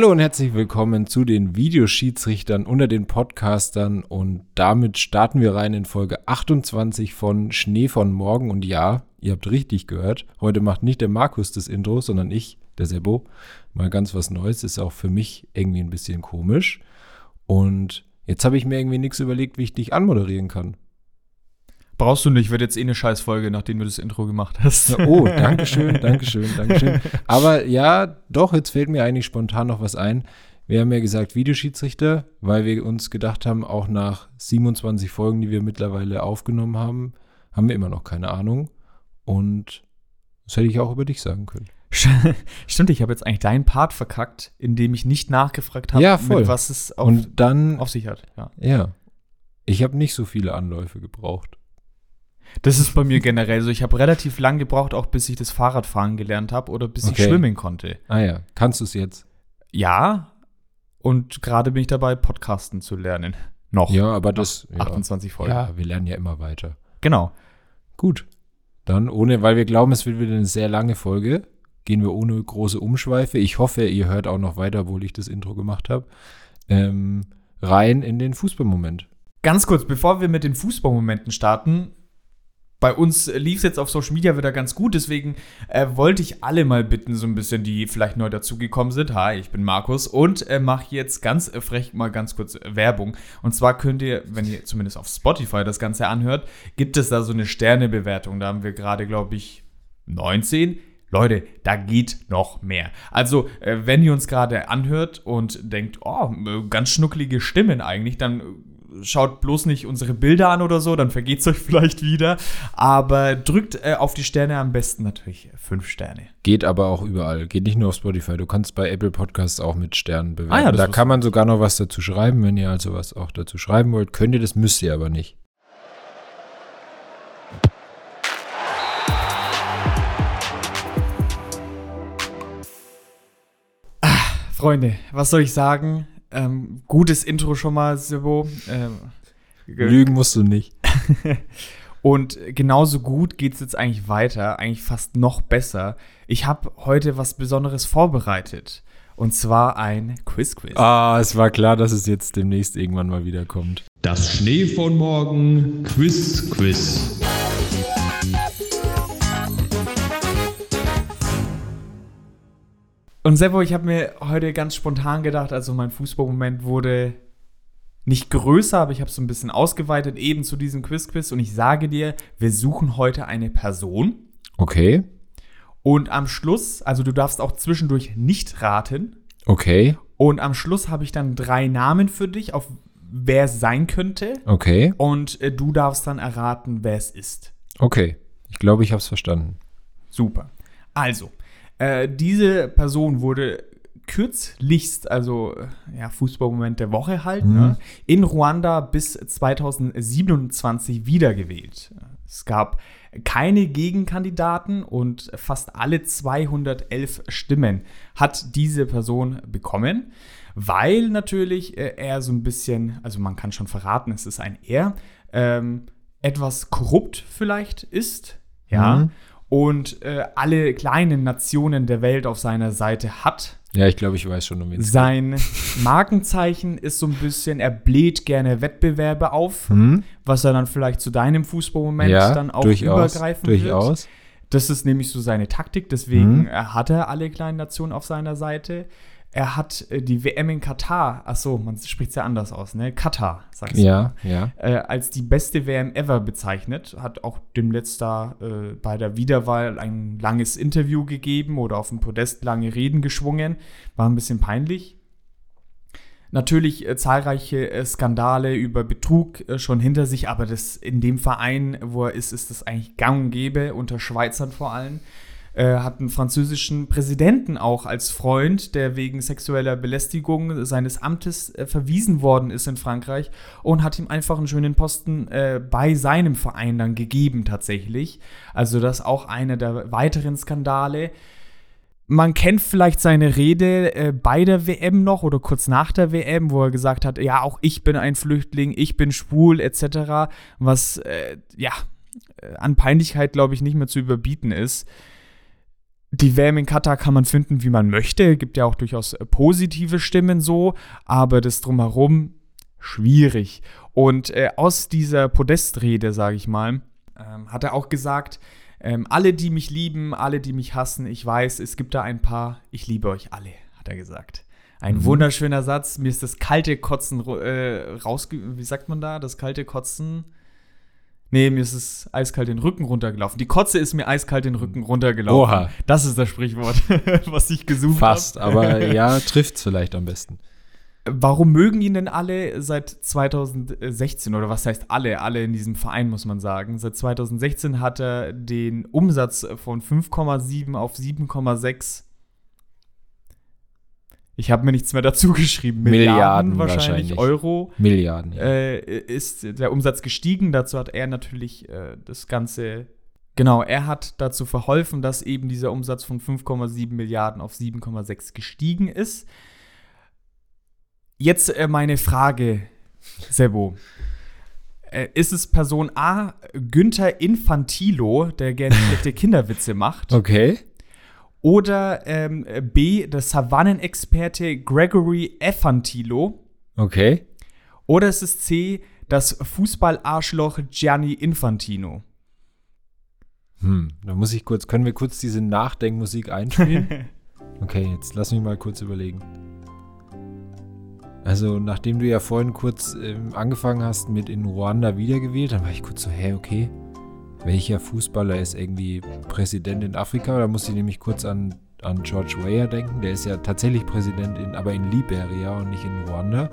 Hallo und herzlich willkommen zu den Videoschiedsrichtern unter den Podcastern. Und damit starten wir rein in Folge 28 von Schnee von Morgen. Und ja, ihr habt richtig gehört, heute macht nicht der Markus das Intro, sondern ich, der Sebo, mal ganz was Neues, ist auch für mich irgendwie ein bisschen komisch. Und jetzt habe ich mir irgendwie nichts überlegt, wie ich dich anmoderieren kann. Brauchst du nicht, wird jetzt eh eine Scheißfolge, nachdem du das Intro gemacht hast. Oh, Dankeschön, Dankeschön, Dankeschön. Aber ja, doch, jetzt fällt mir eigentlich spontan noch was ein. Wir haben ja gesagt Videoschiedsrichter, weil wir uns gedacht haben, auch nach 27 Folgen, die wir mittlerweile aufgenommen haben, haben wir immer noch keine Ahnung. Und das hätte ich auch über dich sagen können. Stimmt, ich habe jetzt eigentlich deinen Part verkackt, indem ich nicht nachgefragt habe, ja, voll. was es auf, Und dann, auf sich hat. Ja. ja. Ich habe nicht so viele Anläufe gebraucht. Das ist bei mir generell so. Ich habe relativ lang gebraucht, auch bis ich das Fahrradfahren gelernt habe oder bis okay. ich schwimmen konnte. Ah ja, kannst du es jetzt? Ja. Und gerade bin ich dabei, Podcasten zu lernen. Noch. Ja, aber das. Ja. 28 Folgen. Ja, wir lernen ja immer weiter. Genau. Gut. Dann ohne, weil wir glauben, es wird wieder eine sehr lange Folge, gehen wir ohne große Umschweife. Ich hoffe, ihr hört auch noch weiter, obwohl ich das Intro gemacht habe. Ähm, rein in den Fußballmoment. Ganz kurz, bevor wir mit den Fußballmomenten starten, bei uns lief es jetzt auf Social Media wieder ganz gut, deswegen äh, wollte ich alle mal bitten, so ein bisschen, die vielleicht neu dazugekommen sind. Hi, ich bin Markus und äh, mache jetzt ganz äh, frech mal ganz kurz Werbung. Und zwar könnt ihr, wenn ihr zumindest auf Spotify das Ganze anhört, gibt es da so eine Sternebewertung. Da haben wir gerade, glaube ich, 19. Leute, da geht noch mehr. Also, äh, wenn ihr uns gerade anhört und denkt, oh, ganz schnucklige Stimmen eigentlich, dann schaut bloß nicht unsere Bilder an oder so, dann vergeht es euch vielleicht wieder. Aber drückt äh, auf die Sterne am besten natürlich fünf Sterne. Geht aber auch überall. Geht nicht nur auf Spotify. Du kannst bei Apple Podcasts auch mit Sternen bewerten. Ah ja, da kann man sogar noch was dazu schreiben. Wenn ihr also was auch dazu schreiben wollt, könnt ihr das, müsst ihr aber nicht. Ah, Freunde, was soll ich sagen? Ähm, gutes Intro schon mal, Sebo. Ähm, Lügen musst du nicht. Und genauso gut geht es jetzt eigentlich weiter, eigentlich fast noch besser. Ich habe heute was Besonderes vorbereitet. Und zwar ein Quiz-Quiz. Ah, es war klar, dass es jetzt demnächst irgendwann mal wieder kommt. Das Schnee von morgen Quiz-Quiz. Und Seppo, ich habe mir heute ganz spontan gedacht, also mein Fußballmoment wurde nicht größer, aber ich habe es so ein bisschen ausgeweitet, eben zu diesem Quiz-Quiz. Und ich sage dir, wir suchen heute eine Person. Okay. Und am Schluss, also du darfst auch zwischendurch nicht raten. Okay. Und am Schluss habe ich dann drei Namen für dich, auf wer es sein könnte. Okay. Und äh, du darfst dann erraten, wer es ist. Okay. Ich glaube, ich habe es verstanden. Super. Also, äh, diese Person wurde kürzlichst, also ja, Fußballmoment der Woche halt, mhm. ne, in Ruanda bis 2027 wiedergewählt. Es gab keine Gegenkandidaten und fast alle 211 Stimmen hat diese Person bekommen, weil natürlich äh, er so ein bisschen, also man kann schon verraten, es ist ein Er, ähm, etwas korrupt vielleicht ist, ja, mhm und äh, alle kleinen Nationen der Welt auf seiner Seite hat. Ja, ich glaube, ich weiß schon, um wen Sein Markenzeichen ist so ein bisschen, er bläht gerne Wettbewerbe auf, hm? was er dann vielleicht zu deinem Fußballmoment ja, dann auch durchaus, übergreifen durchaus. wird. Das ist nämlich so seine Taktik, deswegen hm? hat er alle kleinen Nationen auf seiner Seite er hat äh, die WM in Katar, ach so, man spricht es ja anders aus, ne? Katar, sagst du. Ja, ja. Äh, als die beste WM ever bezeichnet, hat auch dem letzter äh, bei der Wiederwahl ein langes Interview gegeben oder auf dem Podest lange Reden geschwungen. War ein bisschen peinlich. Natürlich äh, zahlreiche äh, Skandale über Betrug schon hinter sich, aber das in dem Verein, wo er ist, ist das eigentlich gang und gäbe, unter Schweizern vor allem äh, hat einen französischen Präsidenten auch als Freund, der wegen sexueller Belästigung seines Amtes äh, verwiesen worden ist in Frankreich und hat ihm einfach einen schönen Posten äh, bei seinem Verein dann gegeben tatsächlich. Also das auch einer der weiteren Skandale. Man kennt vielleicht seine Rede äh, bei der WM noch oder kurz nach der WM, wo er gesagt hat, ja, auch ich bin ein Flüchtling, ich bin schwul etc., was äh, ja äh, an Peinlichkeit, glaube ich, nicht mehr zu überbieten ist die WM in Katar kann man finden, wie man möchte. Gibt ja auch durchaus positive Stimmen so, aber das drumherum schwierig. Und äh, aus dieser Podestrede, sage ich mal, ähm, hat er auch gesagt, ähm, alle, die mich lieben, alle, die mich hassen, ich weiß, es gibt da ein paar, ich liebe euch alle, hat er gesagt. Ein mhm. wunderschöner Satz. Mir ist das kalte Kotzen äh, rausge... Wie sagt man da? Das kalte Kotzen Nee, mir ist es eiskalt den Rücken runtergelaufen. Die Kotze ist mir eiskalt den Rücken runtergelaufen. Oha. Das ist das Sprichwort, was ich gesucht habe. Fast, hab. aber ja, trifft es vielleicht am besten. Warum mögen ihn denn alle seit 2016 oder was heißt alle? Alle in diesem Verein muss man sagen. Seit 2016 hat er den Umsatz von 5,7 auf 7,6 ich habe mir nichts mehr dazu geschrieben. Milliarden, Milliarden wahrscheinlich, wahrscheinlich, Euro. Milliarden. Ja. Äh, ist der Umsatz gestiegen. Dazu hat er natürlich äh, das Ganze. Genau, er hat dazu verholfen, dass eben dieser Umsatz von 5,7 Milliarden auf 7,6 gestiegen ist. Jetzt äh, meine Frage, Sebo. Äh, ist es Person A, Günther Infantilo, der gerne schlechte Kinderwitze macht? Okay. Oder ähm, B, der Savannenexperte Gregory Efantilo. Okay. Oder es ist C, das Fußballarschloch Gianni Infantino. Hm, da muss ich kurz, können wir kurz diese Nachdenkmusik einspielen? okay, jetzt lass mich mal kurz überlegen. Also, nachdem du ja vorhin kurz ähm, angefangen hast mit in Ruanda wiedergewählt, dann war ich kurz so, hä, okay welcher Fußballer ist irgendwie Präsident in Afrika? Da muss ich nämlich kurz an, an George Weah denken. Der ist ja tatsächlich Präsident, in, aber in Liberia und nicht in Ruanda.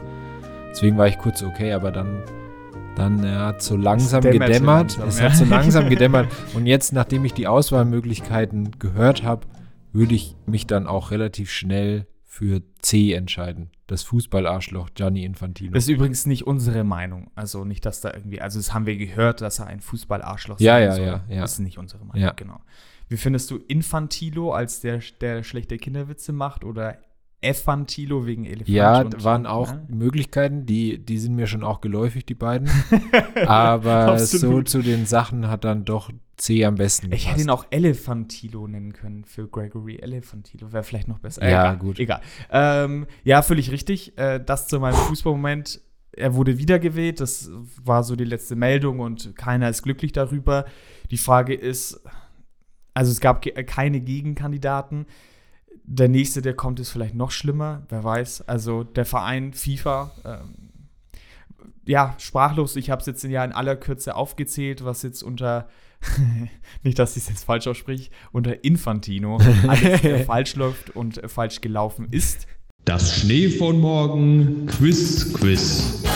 Deswegen war ich kurz okay, aber dann, dann er hat so langsam gedämmert. Langsam, es ja. hat so langsam gedämmert. Und jetzt, nachdem ich die Auswahlmöglichkeiten gehört habe, würde ich mich dann auch relativ schnell für C entscheiden. Das Fußballarschloch Gianni Infantino. Das ist übrigens nicht unsere Meinung. Also nicht, dass da irgendwie, also das haben wir gehört, dass er ein Fußballarschloch ja, ja, soll. Ja, ja, Das ist nicht unsere Meinung, ja. genau. Wie findest du Infantilo als der, der schlechte Kinderwitze macht oder Efantilo wegen Elefant. Ja, und, waren auch ja. Möglichkeiten, die, die sind mir schon auch geläufig, die beiden. Aber so zu den Sachen hat dann doch C am besten. Ich hätte ihn auch Elefantilo nennen können für Gregory Elefantilo. Wäre vielleicht noch besser. Äh, ja, egal, gut. Egal. Ähm, ja, völlig richtig. Äh, das zu meinem Fußballmoment. Er wurde wiedergewählt. Das war so die letzte Meldung und keiner ist glücklich darüber. Die Frage ist, also es gab keine Gegenkandidaten. Der nächste, der kommt, ist vielleicht noch schlimmer, wer weiß. Also der Verein FIFA, ähm, ja, sprachlos. Ich habe es jetzt ja in aller Kürze aufgezählt, was jetzt unter, nicht, dass ich es jetzt falsch ausspreche, unter Infantino alles falsch läuft und falsch gelaufen ist. Das Schnee von morgen Quiz Quiz.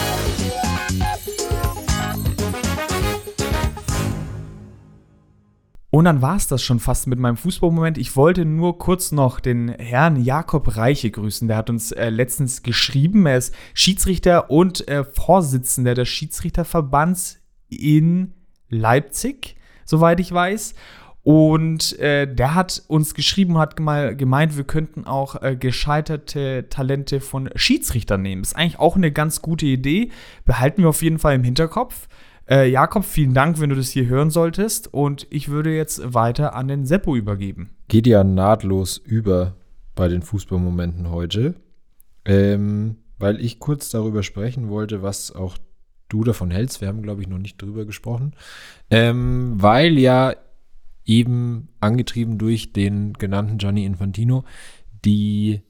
Und dann war es das schon fast mit meinem Fußballmoment. Ich wollte nur kurz noch den Herrn Jakob Reiche grüßen. Der hat uns äh, letztens geschrieben. Er ist Schiedsrichter und äh, Vorsitzender des Schiedsrichterverbands in Leipzig, soweit ich weiß. Und äh, der hat uns geschrieben, hat mal gemeint, wir könnten auch äh, gescheiterte Talente von Schiedsrichtern nehmen. Ist eigentlich auch eine ganz gute Idee. Behalten wir auf jeden Fall im Hinterkopf. Äh, Jakob, vielen Dank, wenn du das hier hören solltest. Und ich würde jetzt weiter an den Seppo übergeben. Geht ja nahtlos über bei den Fußballmomenten heute. Ähm, weil ich kurz darüber sprechen wollte, was auch du davon hältst. Wir haben, glaube ich, noch nicht drüber gesprochen. Ähm, weil ja eben angetrieben durch den genannten Gianni Infantino die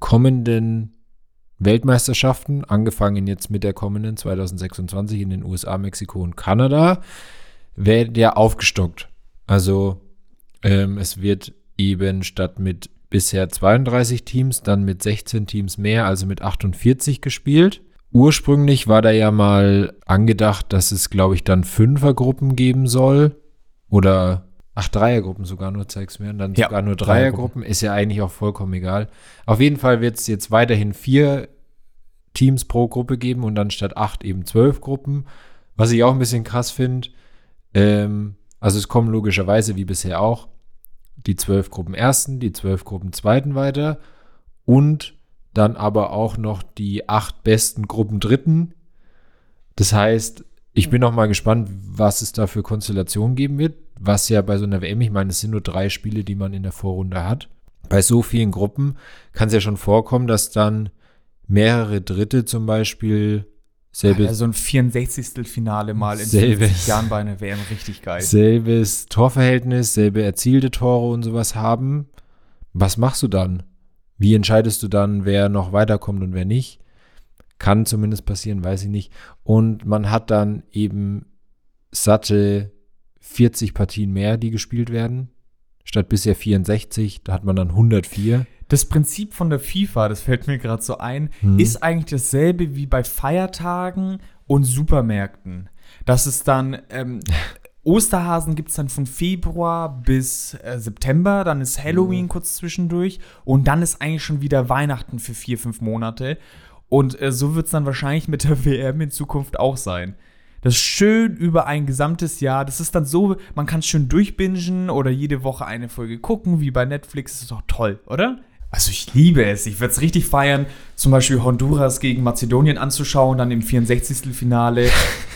kommenden Weltmeisterschaften, angefangen jetzt mit der kommenden 2026 in den USA, Mexiko und Kanada, werden ja aufgestockt. Also ähm, es wird eben statt mit bisher 32 Teams dann mit 16 Teams mehr, also mit 48 gespielt. Ursprünglich war da ja mal angedacht, dass es, glaube ich, dann Fünfergruppen geben soll. Oder, ach, Dreiergruppen sogar nur, zeig's mir. Und dann ja, sogar nur Dreiergruppen. Ist ja eigentlich auch vollkommen egal. Auf jeden Fall wird es jetzt weiterhin vier Teams pro Gruppe geben und dann statt acht eben zwölf Gruppen. Was ich auch ein bisschen krass finde. Ähm, also es kommen logischerweise wie bisher auch die zwölf Gruppen ersten, die zwölf Gruppen zweiten weiter und dann aber auch noch die acht besten Gruppen dritten. Das heißt, ich bin noch mal gespannt, was es da für Konstellationen geben wird. Was ja bei so einer WM, ich meine, es sind nur drei Spiele, die man in der Vorrunde hat. Bei so vielen Gruppen kann es ja schon vorkommen, dass dann mehrere Dritte zum Beispiel selbe, Ja, so ein 64. Finale mal in Selbes. 50 Jahren bei einer WM richtig geil. selbes Torverhältnis, selbe erzielte Tore und sowas haben. Was machst du dann? Wie entscheidest du dann, wer noch weiterkommt und wer nicht? Kann zumindest passieren, weiß ich nicht. Und man hat dann eben satte 40 Partien mehr, die gespielt werden. Statt bisher 64, da hat man dann 104. Das Prinzip von der FIFA, das fällt mir gerade so ein, Hm. ist eigentlich dasselbe wie bei Feiertagen und Supermärkten. Das ist dann, ähm, Osterhasen gibt es dann von Februar bis äh, September, dann ist Halloween kurz zwischendurch und dann ist eigentlich schon wieder Weihnachten für vier, fünf Monate. Und äh, so wird es dann wahrscheinlich mit der WM in Zukunft auch sein. Das ist schön über ein gesamtes Jahr. Das ist dann so, man kann schön durchbingen oder jede Woche eine Folge gucken, wie bei Netflix. Das ist doch toll, oder? Also ich liebe es. Ich würde es richtig feiern, zum Beispiel Honduras gegen Mazedonien anzuschauen, dann im 64. Finale.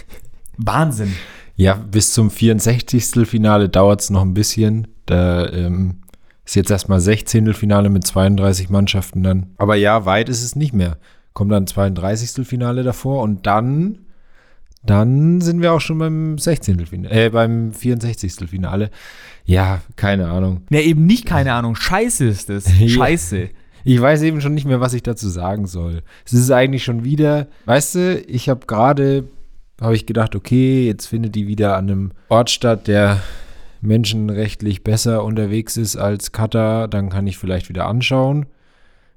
Wahnsinn. Ja, bis zum 64. Finale dauert es noch ein bisschen. Da ähm, ist jetzt erstmal 16. Finale mit 32 Mannschaften dann. Aber ja, weit ist es nicht mehr. Kommt dann 32. Finale davor und dann, dann sind wir auch schon beim 16. Finale, äh, beim 64. Finale. Ja, keine Ahnung. Ja, eben nicht, keine Ahnung. Scheiße ist es. Scheiße. Ich weiß eben schon nicht mehr, was ich dazu sagen soll. Es ist eigentlich schon wieder, weißt du, ich habe gerade, habe ich gedacht, okay, jetzt findet die wieder an einem Ort statt, der menschenrechtlich besser unterwegs ist als Katar, dann kann ich vielleicht wieder anschauen.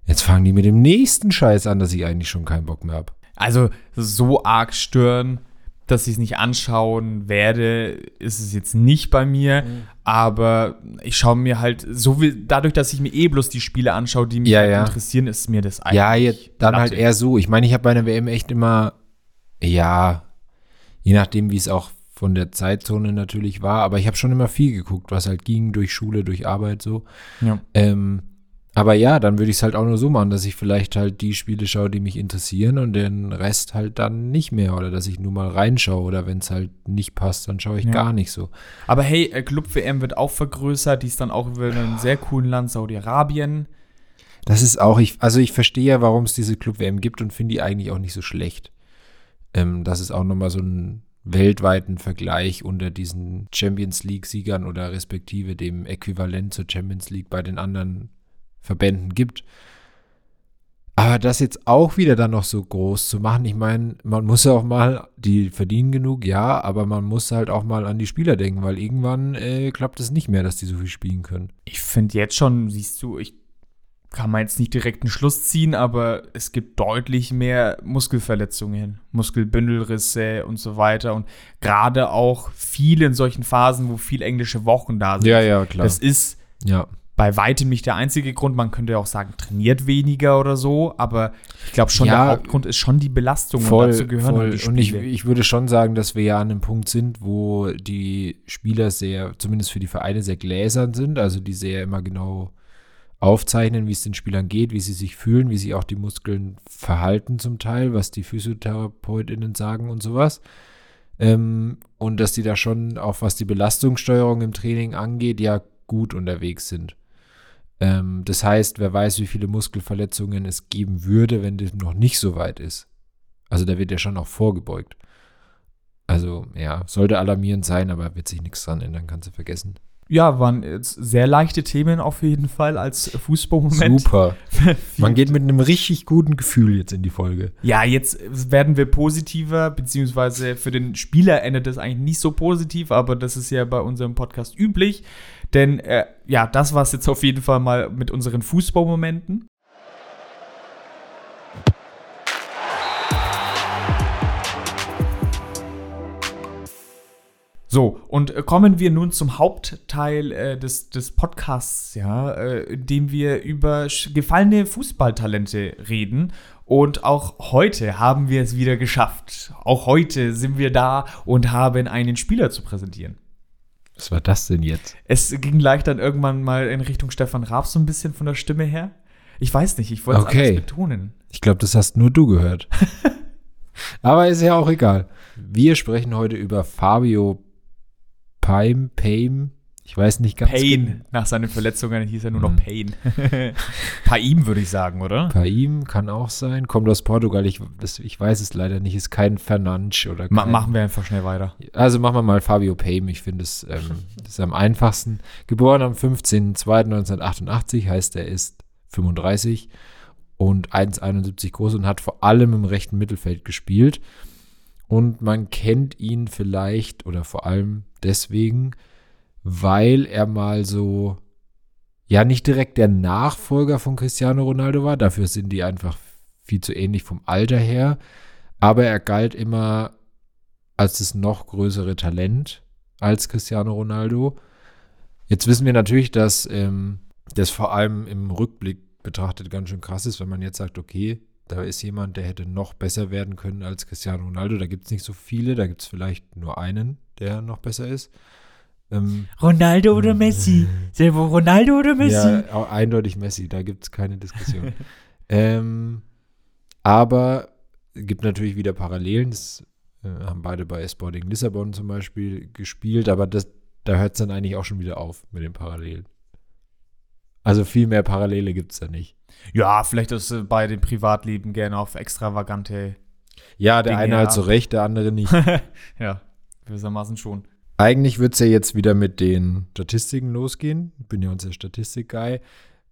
Jetzt fangen die mit dem nächsten Scheiß an, dass ich eigentlich schon keinen Bock mehr habe. Also so arg stören, dass ich es nicht anschauen werde, ist es jetzt nicht bei mir. Mhm. Aber ich schaue mir halt, so wie, dadurch, dass ich mir eh bloß die Spiele anschaue, die mich Ja, halt ja. interessieren, ist mir das eigentlich. Ja, jetzt dann halt eher so. Ich meine, ich habe bei einer WM echt immer, ja, je nachdem, wie es auch von der Zeitzone natürlich war, aber ich habe schon immer viel geguckt, was halt ging, durch Schule, durch Arbeit so. Ja. Ähm, aber ja, dann würde ich es halt auch nur so machen, dass ich vielleicht halt die Spiele schaue, die mich interessieren und den Rest halt dann nicht mehr oder dass ich nur mal reinschaue oder wenn es halt nicht passt, dann schaue ich Ja. gar nicht so. Aber hey, äh, Club WM wird auch vergrößert. Die ist dann auch über einem sehr coolen Land, Saudi-Arabien. Das ist auch, ich, also ich verstehe ja, warum es diese Club-WM gibt und finde die eigentlich auch nicht so schlecht. Ähm, das ist auch nochmal so einen weltweiten Vergleich unter diesen Champions League-Siegern oder respektive dem Äquivalent zur Champions League bei den anderen Verbänden gibt. Aber das jetzt auch wieder dann noch so groß zu machen, ich meine, man muss ja auch mal, die verdienen genug, ja, aber man muss halt auch mal an die Spieler denken, weil irgendwann äh, klappt es nicht mehr, dass die so viel spielen können. Ich finde jetzt schon, siehst du, ich kann man jetzt nicht direkt einen Schluss ziehen, aber es gibt deutlich mehr Muskelverletzungen, Muskelbündelrisse und so weiter. Und gerade auch viele in solchen Phasen, wo viel englische Wochen da sind. ja, klar. Das ist ja. Bei weitem nicht der einzige Grund. Man könnte ja auch sagen, trainiert weniger oder so, aber ich glaube schon, Ja, der Hauptgrund ist schon die Belastung. Voll, und dazu gehören voll. die Und ich, ich würde schon sagen, dass wir ja an einem Punkt sind, wo die Spieler sehr, zumindest für die Vereine, sehr gläsern sind, also die sehr immer genau aufzeichnen, wie es den Spielern geht, wie sie sich fühlen, wie sich auch die Muskeln verhalten zum Teil, was die PhysiotherapeutInnen sagen und sowas. Ähm, und dass die da schon, auch was die Belastungssteuerung im Training angeht, ja gut unterwegs sind. Ähm, das heißt, wer weiß, wie viele Muskelverletzungen es geben würde, wenn das noch nicht so weit ist. Also da wird ja schon auch vorgebeugt. Also ja, sollte alarmierend sein, aber wird sich nichts dran ändern, kannst du vergessen. Ja, waren jetzt sehr leichte Themen auf jeden Fall als Fußballmoment. Super. Man geht mit einem richtig guten Gefühl jetzt in die Folge. Ja, jetzt werden wir positiver, beziehungsweise für den Spieler endet das eigentlich nicht so positiv, aber das ist ja bei unserem Podcast üblich. Denn äh, ja, das war es jetzt auf jeden Fall mal mit unseren Fußballmomenten. So, und äh, kommen wir nun zum Hauptteil äh, des, des Podcasts, ja, äh, in dem wir über gefallene Fußballtalente reden. Und auch heute haben wir es wieder geschafft. Auch heute sind wir da und haben einen Spieler zu präsentieren. Was war das denn jetzt? Es ging leicht dann irgendwann mal in Richtung Stefan Raab so ein bisschen von der Stimme her. Ich weiß nicht, ich wollte es Okay. anders betonen. Ich glaube, das hast nur du gehört. Aber ist ja auch egal. Wir sprechen heute über Fabio Paim, Paim, ich weiß nicht ganz Pain. genau. Nach seinen Verletzungen hieß er nur noch Mhm. Pain. Paim würde ich sagen, oder? Paim kann auch sein, kommt aus Portugal, ich, das, ich weiß es leider nicht, ist kein Fernandes oder Ma kein, machen wir einfach schnell weiter. Also machen wir mal Fabio Paim, ich finde es ähm, das ist am einfachsten. Geboren am 15.02.1988, heißt er ist 35 und 1,71 groß und hat vor allem im rechten Mittelfeld gespielt. Und man kennt ihn vielleicht oder vor allem deswegen, weil er mal so, ja, nicht direkt der Nachfolger von Cristiano Ronaldo war. Dafür sind die einfach viel zu ähnlich vom Alter her. Aber er galt immer als das noch größere Talent als Cristiano Ronaldo. Jetzt wissen wir natürlich, dass ähm, das vor allem im Rückblick betrachtet ganz schön krass ist, wenn man jetzt sagt, okay, da ist jemand, der hätte noch besser werden können als Cristiano Ronaldo. Da gibt es nicht so viele, da gibt es vielleicht nur einen, der noch besser ist. Ähm, Ronaldo oder Messi? Selber Ronaldo oder ja, au- eindeutig Messi, da gibt es keine Diskussion. ähm, aber es gibt natürlich wieder Parallelen. Das äh, haben beide bei Sporting Lissabon zum Beispiel gespielt, aber das, da hört es dann eigentlich auch schon wieder auf mit den Parallelen. Also viel mehr Parallele gibt es da nicht. Ja, vielleicht ist äh, bei dem Privatleben gerne auf extravagante. Ja, der Dinge eine halt ab. so recht, der andere nicht. ja, gewissermaßen schon. Eigentlich wird es ja jetzt wieder mit den Statistiken losgehen. Ich bin ja unser Statistik-Guy.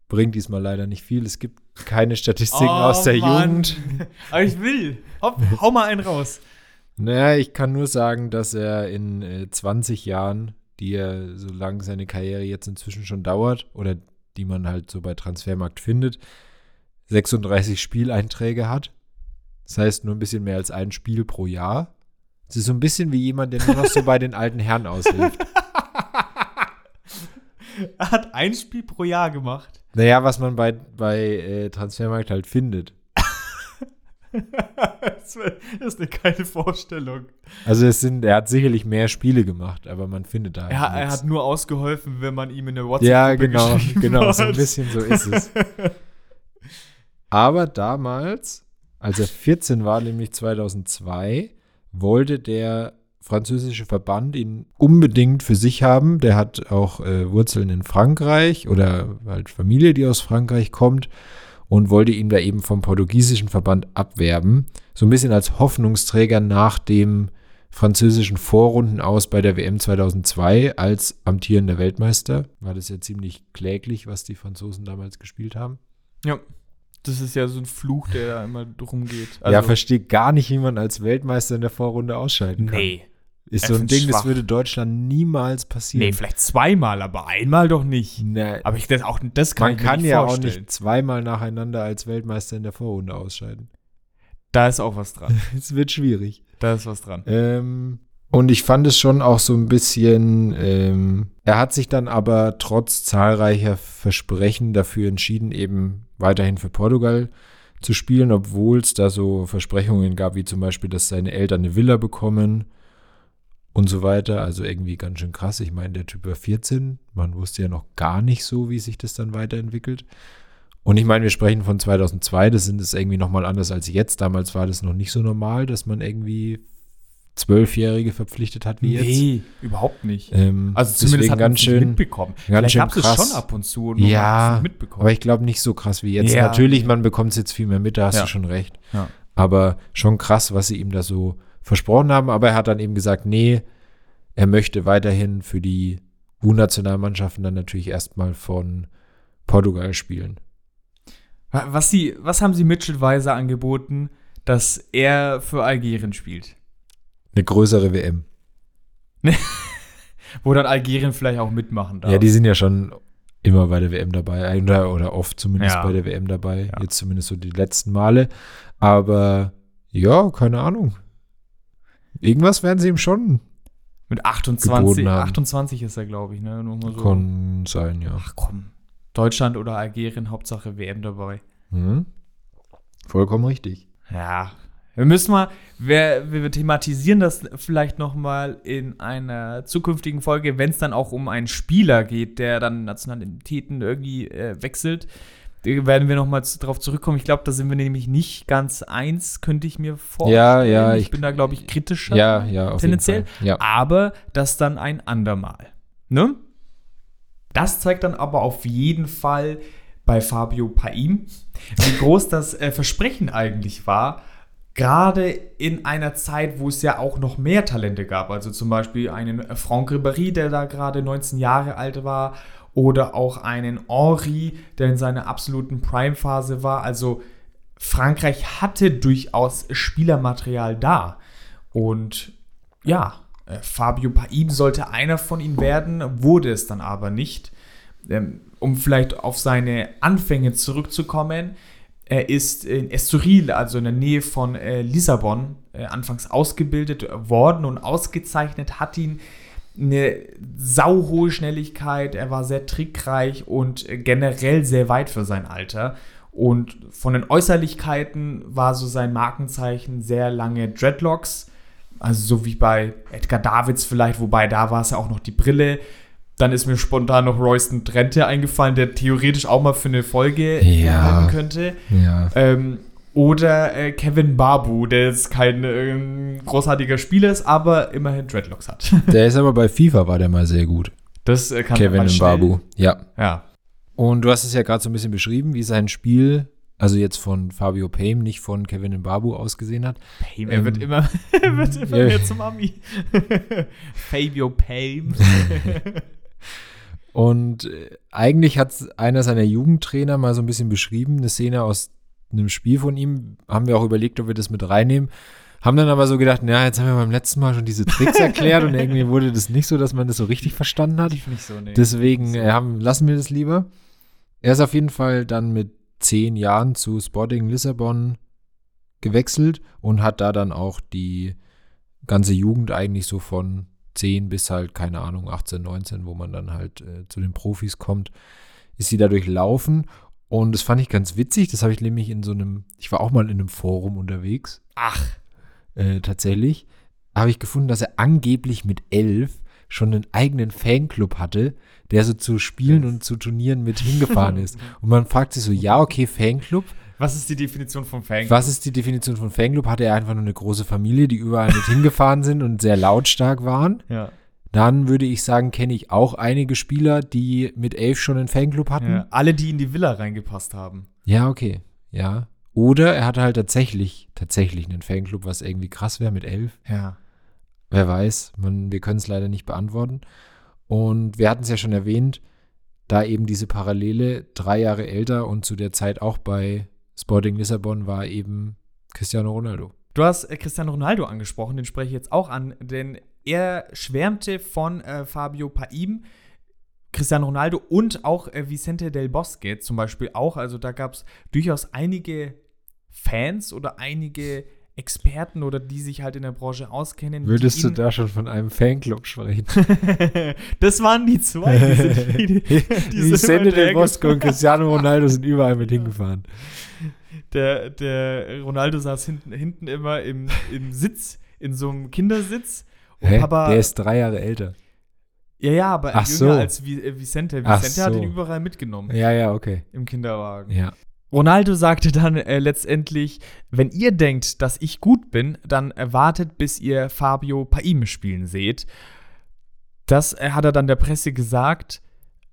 Bringt diesmal leider nicht viel. Es gibt keine Statistiken aus der Jugend. Aber ich will. Hopp, hau mal einen raus. Naja, ich kann nur sagen, dass er in äh, 20 Jahren, die er, solange seine Karriere jetzt inzwischen schon dauert, oder die man halt so bei Transfermarkt findet, 36 Spieleinträge hat. Das heißt nur ein bisschen mehr als ein Spiel pro Jahr. Es ist so ein bisschen wie jemand, der nur noch so bei den alten Herren aushilft. Er hat ein Spiel pro Jahr gemacht. Naja, was man bei, bei äh, Transfermarkt halt findet. das ist eine geile Vorstellung. Also es sind, er hat sicherlich mehr Spiele gemacht, aber man findet da halt Er, er hat nur ausgeholfen, wenn man ihm in der Ja, WhatsApp-Gruppe genau, genau, so ein hat. bisschen so ist es. Aber damals, als er 14 war, nämlich 2002, wollte der französische Verband ihn unbedingt für sich haben. Der hat auch äh, Wurzeln in Frankreich oder halt Familie, die aus Frankreich kommt und wollte ihn da eben vom portugiesischen Verband abwerben. So ein bisschen als Hoffnungsträger nach dem französischen Vorrunden aus bei der WM 2002 als amtierender Weltmeister. War das ja ziemlich kläglich, was die Franzosen damals gespielt haben. Ja. Das ist ja so ein Fluch, der da immer drum geht. ja, versteht gar nicht, wie man als Weltmeister in der Vorrunde ausscheiden kann. Nee. Ist so ein Ding, das schwach. würde Deutschland niemals passieren. Nee, vielleicht zweimal, aber einmal doch nicht. Na, Aber ich das auch das kann man ich mir kann nicht ja auch vorstellen. nicht zweimal nacheinander als Weltmeister in der Vorrunde ausscheiden. Da ist auch was dran. Es wird schwierig. Da ist was dran. Ähm, und ich fand es schon auch so ein bisschen, ähm, er hat sich dann aber trotz zahlreicher Versprechen dafür entschieden, eben weiterhin für Portugal zu spielen, obwohl es da so Versprechungen gab, wie zum Beispiel, dass seine Eltern eine Villa bekommen und so weiter. Also irgendwie ganz schön krass. Ich meine, der Typ war 14. Man wusste ja noch gar nicht so, wie sich das dann weiterentwickelt. Und ich meine, wir sprechen von 2002, das sind es irgendwie nochmal anders als jetzt. Damals war das noch nicht so normal, dass man irgendwie Zwölfjährige verpflichtet hat wie jetzt. Nee, überhaupt nicht. Ähm, Also zumindest hat man ganz schön, mitbekommen. ganz Vielleicht gab es schon ab und zu und Ja, mitbekommen. aber ich glaube nicht so krass wie jetzt. Ja, Natürlich, nee. man bekommt es jetzt viel mehr mit, da hast Ja. du schon recht. Ja. Aber schon krass, was sie ihm da so versprochen haben. Aber er hat dann eben gesagt, nee, er möchte weiterhin für die U-Nationalmannschaften dann natürlich erstmal von Portugal spielen. Wa- was, sie, was haben sie Mitchell Weiser angeboten, dass er für Algerien spielt? Eine größere WM. Wo dann Algerien vielleicht auch mitmachen darf. Ja, die sind ja schon immer bei der WM dabei, oder, oder oft zumindest Ja. bei der WM dabei, Ja. jetzt zumindest so die letzten Male. Aber ja, keine Ahnung. Irgendwas werden sie ihm schon Mit 28, geboten haben. 28 ist er, glaube ich, ne? Nur mal so. Kann sein, ja. Ach komm. Deutschland oder Algerien, Hauptsache WM dabei. Mhm. Vollkommen richtig. Ja. Wir müssen mal, wir, wir thematisieren das vielleicht noch mal in einer zukünftigen Folge, wenn es dann auch um einen Spieler geht, der dann Nationalitäten irgendwie äh, wechselt. Werden wir nochmal drauf zurückkommen. Ich glaube, da sind wir nämlich nicht ganz eins, könnte ich mir vorstellen. Ja, ja, Ich, ich- bin da, glaube ich, kritischer. Ja, ja, tendenziell. Ja. Aber das dann ein andermal. Ne? Das zeigt dann aber auf jeden Fall bei Fabio Paim, wie groß das äh, Versprechen eigentlich war. Gerade in einer Zeit, wo es ja auch noch mehr Talente gab. Also zum Beispiel einen äh, Franck Ribéry, der da gerade 19 Jahre alt war. Oder auch einen Henri, der in seiner absoluten Prime-Phase war. Also Frankreich hatte durchaus Spielermaterial da. Und ja, äh, Fabio Paim sollte einer von ihnen werden, wurde es dann aber nicht. Ähm, um vielleicht auf seine Anfänge zurückzukommen, er ist in Estoril, also in der Nähe von äh, Lissabon, äh, anfangs ausgebildet worden und ausgezeichnet hat ihn eine sauhohe Schnelligkeit, er war sehr trickreich und generell sehr weit für sein Alter. Und von den Äußerlichkeiten war so sein Markenzeichen sehr lange Dreadlocks, also so wie bei Edgar Davids vielleicht, wobei da war es ja auch noch die Brille. Dann ist mir spontan noch Royston Trente eingefallen, der theoretisch auch mal für eine Folge Ja. könnte. ja. Ähm, oder äh, Kevin Babu, der jetzt kein ähm, großartiger Spieler ist, aber immerhin Dreadlocks hat. Der ist aber bei FIFA war der mal sehr gut. Das äh, kann Kevin Mbabu. Ja. Ja. Und du hast es ja gerade so ein bisschen beschrieben, wie sein Spiel, also jetzt von Fabio Payne, nicht von Kevin Mbabu ausgesehen hat. Payme, er wird Ähm, immer, er wird immer ja. mehr zum Ami. Fabio Payme. Und äh, eigentlich hat einer seiner Jugendtrainer mal so ein bisschen beschrieben, eine Szene aus einem Spiel von ihm. Haben wir auch überlegt, ob wir das mit reinnehmen. Haben dann aber so gedacht, na, jetzt haben wir beim letzten Mal schon diese Tricks erklärt und irgendwie wurde das nicht so, dass man das so richtig verstanden hat. nicht so, nee. Deswegen äh, haben, lassen wir das lieber. Er ist auf jeden Fall dann mit zehn Jahren zu Sporting Lissabon gewechselt und hat da dann auch die ganze Jugend eigentlich so von 10 bis halt, keine Ahnung, 18, 19, wo man dann halt äh, zu den Profis kommt, ist sie da durchlaufen. Und das fand ich ganz witzig. Das habe ich nämlich in so einem, ich war auch mal in einem Forum unterwegs, Ach, äh, tatsächlich, habe ich gefunden, dass er angeblich mit elf schon einen eigenen Fanclub hatte, der so zu Spielen und zu Turnieren mit hingefahren ist. Und man fragt sich so, ja, okay, Fanclub. was ist die Definition von Fang? Was ist die Definition von Fanclub? Hatte er einfach nur eine große Familie, die überall mit hingefahren sind und sehr lautstark waren? Ja. Dann würde ich sagen, kenne ich auch einige Spieler, die mit elf schon einen Fanclub hatten. ja. Alle, die in die Villa reingepasst haben. Ja, okay. Ja. Oder er hatte halt tatsächlich, tatsächlich einen Fanclub, was irgendwie krass wäre mit elf. Ja. Wer weiß, man, wir können es leider nicht beantworten. Und wir hatten es ja schon erwähnt, da eben diese Parallele, drei Jahre älter und zu der Zeit auch bei Sporting Lissabon war eben Cristiano Ronaldo. Du hast äh, Cristiano Ronaldo angesprochen, den spreche ich jetzt auch an, denn er schwärmte von äh, Fabio Paim, Cristiano Ronaldo und auch äh, Vicente del Bosque zum Beispiel auch. Also da gab es durchaus einige Fans oder einige Experten oder die sich halt in der Branche auskennen. Würdest du da schon von einem Fanclub sprechen? das waren die zwei, die sind, die, die Vicente del Bosque und. Cristiano Ronaldo sind überall mit hingefahren. Der, der Ronaldo saß hinten, hinten immer im, im Sitz, in so einem Kindersitz. Und Hä? Papa, Der ist drei Jahre älter. ja, ja, aber Ach jünger so. als Vi- äh, Vicente. Vicente hat so. ihn überall mitgenommen Ja, ja, okay. im Kinderwagen. Ja. Ronaldo sagte dann äh, letztendlich, wenn ihr denkt, dass ich gut bin, dann äh, wartet, bis ihr Fabio Paim spielen seht. Das äh, hat er dann der Presse gesagt.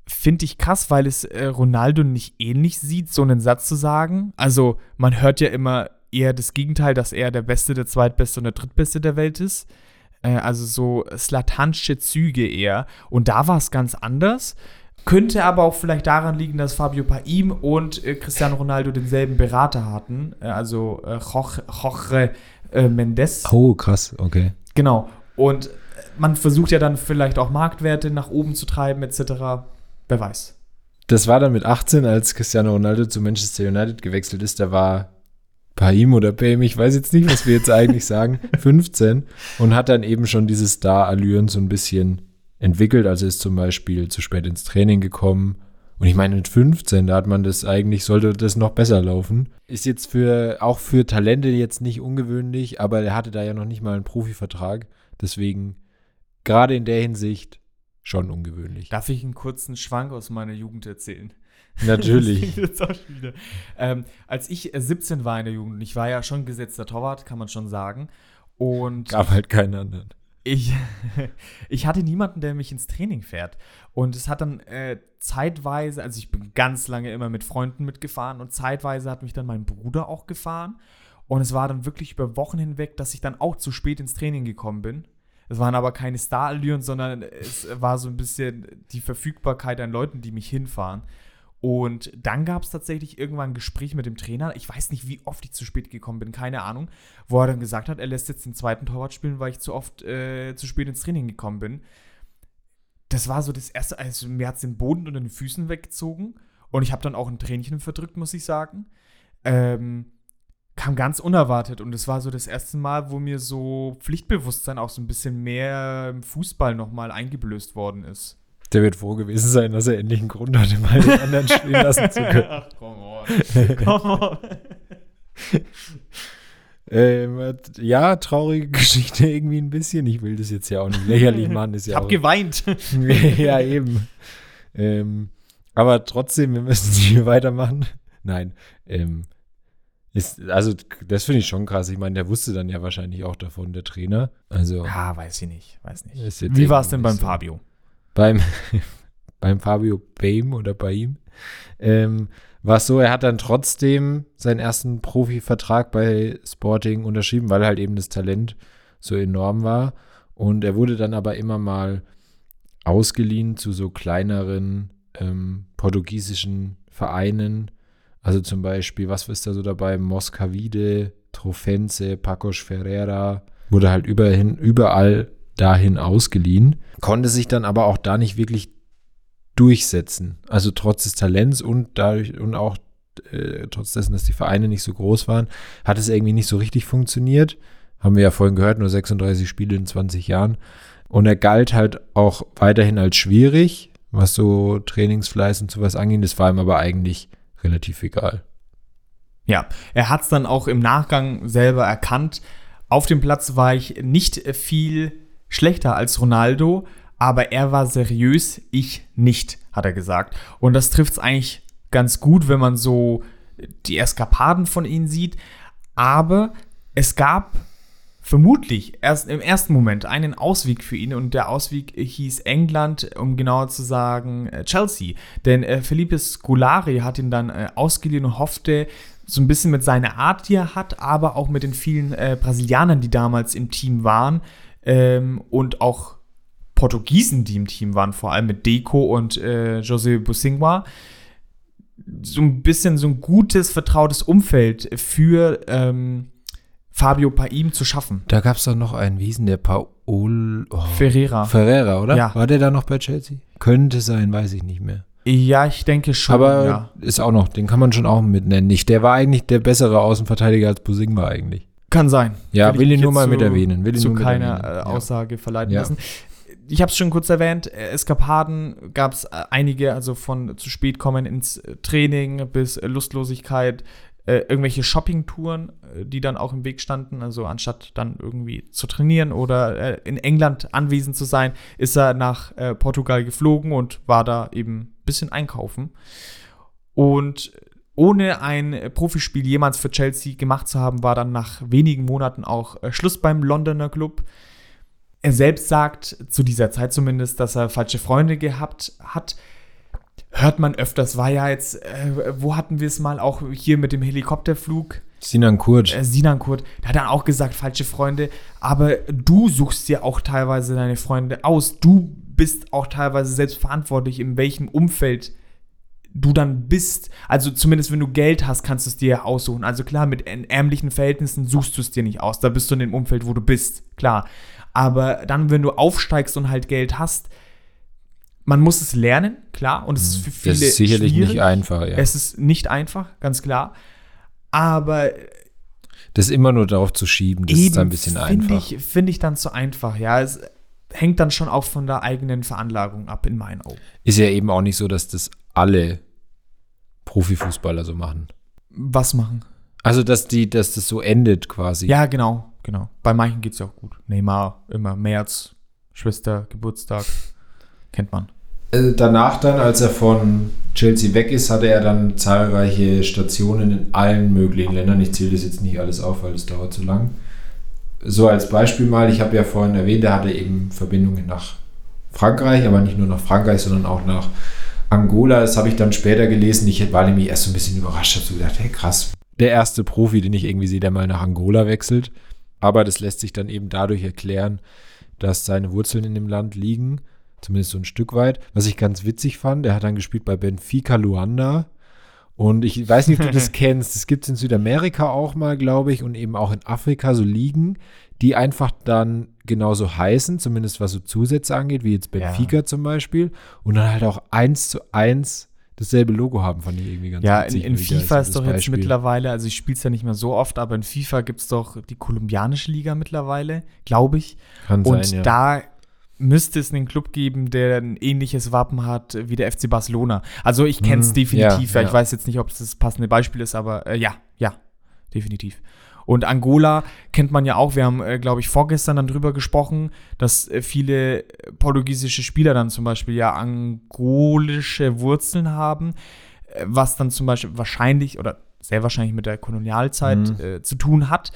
Finde ich krass, weil es äh, Ronaldo nicht ähnlich sieht, so einen Satz zu sagen. Also man hört ja immer eher das Gegenteil, dass er der Beste, der Zweitbeste und der Drittbeste der Welt ist. Äh, also so slatansche Züge eher. Und da war es ganz anders. Könnte aber auch vielleicht daran liegen, dass Fabio Paim und äh, Cristiano Ronaldo denselben Berater hatten. Äh, also äh, Jorge, Jorge äh, Mendes. Oh, krass, okay. Genau. Und äh, man versucht ja dann vielleicht auch Marktwerte nach oben zu treiben, etc. Wer weiß. Das war dann mit 18, als Cristiano Ronaldo zu Manchester United gewechselt ist. Da war Paim oder Paim, ich weiß jetzt nicht, was wir jetzt eigentlich sagen, 15 und hat dann eben schon diese Star-Allüren so ein bisschen entwickelt. Also ist zum Beispiel zu spät ins Training gekommen. Und ich meine, mit 15, da hat man das eigentlich, sollte das noch besser laufen. Ist jetzt für, auch für Talente jetzt nicht ungewöhnlich, aber er hatte da ja noch nicht mal einen Profivertrag. Deswegen, gerade in der Hinsicht, schon ungewöhnlich. Darf ich einen kurzen Schwank aus meiner Jugend erzählen? Natürlich. Jetzt auch schon wieder. Ähm, als ich äh, 17 war in der Jugend, ich war ja schon gesetzter Torwart, kann man schon sagen. Und Gab halt keinen anderen. ich, ich hatte niemanden, der mich ins Training fährt. Und es hat dann äh, zeitweise, also ich bin ganz lange immer mit Freunden mitgefahren und zeitweise hat mich dann mein Bruder auch gefahren. Und es war dann wirklich über Wochen hinweg, dass ich dann auch zu spät ins Training gekommen bin. Es waren aber keine Starallüren, sondern es war so ein bisschen die Verfügbarkeit an Leuten, die mich hinfahren. Und dann gab es tatsächlich irgendwann ein Gespräch mit dem Trainer. Ich weiß nicht, wie oft ich zu spät gekommen bin, keine Ahnung. Wo er dann gesagt hat, er lässt jetzt den zweiten Torwart spielen, weil ich zu oft äh, zu spät ins Training gekommen bin. Das war so das erste, also mir hat es den Boden unter den Füßen weggezogen. Und ich habe dann auch ein Tränchen verdrückt, muss ich sagen. Ähm, kam ganz unerwartet. Und es war so das erste Mal, wo mir so Pflichtbewusstsein auch so ein bisschen mehr im Fußball nochmal eingeblößt worden ist. Der wird froh gewesen sein, dass er endlich einen Grund hatte, mal den anderen spielen lassen zu können. Ach, komm on. Komm on. Ähm, ja, traurige Geschichte irgendwie ein bisschen. Ich will das jetzt ja auch nicht lächerlich machen. Ist Ich ja hab auch, geweint. ja, eben. Ähm, aber trotzdem, wir müssen hier weitermachen. Nein. Ähm, ist, also, das finde ich schon krass. Ich meine, der wusste dann ja wahrscheinlich auch davon, der Trainer. Also, Ja, weiß ich nicht. Weiß nicht. Wie war es denn beim so. Fabio? Beim, beim Fabio Beim oder bei ihm, ähm, war es so, er hat dann trotzdem seinen ersten Profivertrag bei Sporting unterschrieben, weil halt eben das Talent so enorm war. Und er wurde dann aber immer mal ausgeliehen zu so kleineren ähm, portugiesischen Vereinen. Also zum Beispiel, was ist da so dabei? Moscavide, Trofense, Pacos Ferreira. Wurde halt überhin, überall dahin ausgeliehen. Konnte sich dann aber auch da nicht wirklich durchsetzen. Also trotz des Talents und dadurch und auch äh, trotz dessen, dass die Vereine nicht so groß waren, hat es irgendwie nicht so richtig funktioniert. Haben wir ja vorhin gehört, nur 36 Spiele in 20 Jahren. Und er galt halt auch weiterhin als schwierig, was so Trainingsfleiß und sowas anging. Das war ihm aber eigentlich relativ egal. Ja, er hat es dann auch im Nachgang selber erkannt. Auf dem Platz war ich nicht viel schlechter als Ronaldo, aber er war seriös, ich nicht, hat er gesagt. Und das trifft es eigentlich ganz gut, wenn man so die Eskapaden von ihm sieht. Aber es gab vermutlich erst im ersten Moment einen Ausweg für ihn und der Ausweg hieß England, um genauer zu sagen äh, Chelsea. Denn äh, Felipe Scolari hat ihn dann äh, ausgeliehen und hoffte, so ein bisschen mit seiner Art, die er hat, aber auch mit den vielen äh, Brasilianern, die damals im Team waren ähm, und auch Portugiesen, die im Team waren, vor allem mit Deco und äh, José Busingua, so ein bisschen so ein gutes, vertrautes Umfeld für ähm, Fabio Paim zu schaffen. Da gab es doch noch einen, wie hieß denn der? Paul oh, Ferreira. Ferreira, oder? Ja. War der da noch bei Chelsea? Könnte sein, weiß ich nicht mehr. Ja, ich denke schon. Aber ja. ist auch noch, den kann man schon auch mit nennen. Nicht, der war eigentlich der bessere Außenverteidiger als Busing war eigentlich. Kann sein. Ja, will ich ihn nur mal zu- mit erwähnen. Will ihn zu nur mit keiner äh, Ja. Aussage verleiten Ja. lassen. Ich habe es schon kurz erwähnt, äh, Eskapaden gab es äh, einige, also von zu spät kommen ins Training bis Lustlosigkeit, äh, irgendwelche Shoppingtouren, die dann auch im Weg standen. Also anstatt dann irgendwie zu trainieren oder äh, in England anwesend zu sein, ist er nach äh, Portugal geflogen und war da eben ein bisschen einkaufen. Und ohne ein Profispiel jemals für Chelsea gemacht zu haben, war dann nach wenigen Monaten auch äh, Schluss beim Londoner Club. Er selbst sagt, zu dieser Zeit zumindest, dass er falsche Freunde gehabt hat. Hört man öfters, war ja jetzt, äh, wo hatten wir es mal auch hier mit dem Helikopterflug? Sinan Kurt. Äh, Sinankurt, der hat dann auch gesagt, falsche Freunde, aber du suchst dir auch teilweise deine Freunde aus. Du bist auch teilweise selbst verantwortlich, in welchem Umfeld du dann bist. Also zumindest wenn du Geld hast, kannst du es dir ja aussuchen. Also klar, mit ärmlichen Verhältnissen suchst du es dir nicht aus. Da bist du in dem Umfeld, wo du bist, klar. Aber dann, wenn du aufsteigst und halt Geld hast, man muss es lernen, klar. Und es ist für viele Mhm. das ist sicherlich schwierig. nicht einfach, ja. Es ist nicht einfach, ganz klar. Aber das immer nur darauf zu schieben, das ist ein bisschen finde einfach. ich, finde ich dann zu einfach, ja. Es hängt dann schon auch von der eigenen Veranlagung ab, in meinen Augen. Ist ja eben auch nicht so, dass das alle Profifußballer so machen. Was machen? Also, dass die, dass das so endet quasi. Ja, genau, genau. Bei manchen geht es ja auch gut. Neymar, immer März, Schwester, Geburtstag. kennt man. Äh, danach dann, als er von Chelsea weg ist, hatte er dann zahlreiche Stationen in allen möglichen Ländern. Ich zähle das jetzt nicht alles auf, weil es dauert zu lang. So als Beispiel mal, ich habe ja vorhin erwähnt, er hatte eben Verbindungen nach Frankreich, aber nicht nur nach Frankreich, sondern auch nach Angola. Das habe ich dann später gelesen. Ich war nämlich erst so ein bisschen überrascht, habe so gedacht, hey krass, der erste Profi, den ich irgendwie sehe, der mal nach Angola wechselt. Aber das lässt sich dann eben dadurch erklären, dass seine Wurzeln in dem Land liegen, zumindest so ein Stück weit. Was ich ganz witzig fand, er hat dann gespielt bei Benfica Luanda. Und ich weiß nicht, ob du das kennst. Das gibt es in Südamerika auch mal, glaube ich, und eben auch in Afrika so Ligen, die einfach dann genauso heißen, zumindest was so Zusätze angeht, wie jetzt Benfica ja. zum Beispiel. Und dann halt auch eins zu eins dasselbe Logo haben, fand ich irgendwie ganz Ja, in, in FIFA ist doch jetzt mittlerweile, also ich spiele es ja nicht mehr so oft, aber in FIFA gibt es doch die kolumbianische Liga mittlerweile, glaube ich. Kann Und sein, ja. da müsste es einen Club geben, der ein ähnliches Wappen hat wie der FC Barcelona. Also ich kenne es hm, definitiv. Ja, ja. Ich weiß jetzt nicht, ob es das passende Beispiel ist, aber äh, ja, ja, definitiv. Und Angola kennt man ja auch. Wir haben, äh, glaube ich, vorgestern dann drüber gesprochen, dass äh, viele portugiesische Spieler dann zum Beispiel ja angolische Wurzeln haben, äh, was dann zum Beispiel wahrscheinlich oder sehr wahrscheinlich mit der Kolonialzeit mhm. äh, zu tun hat.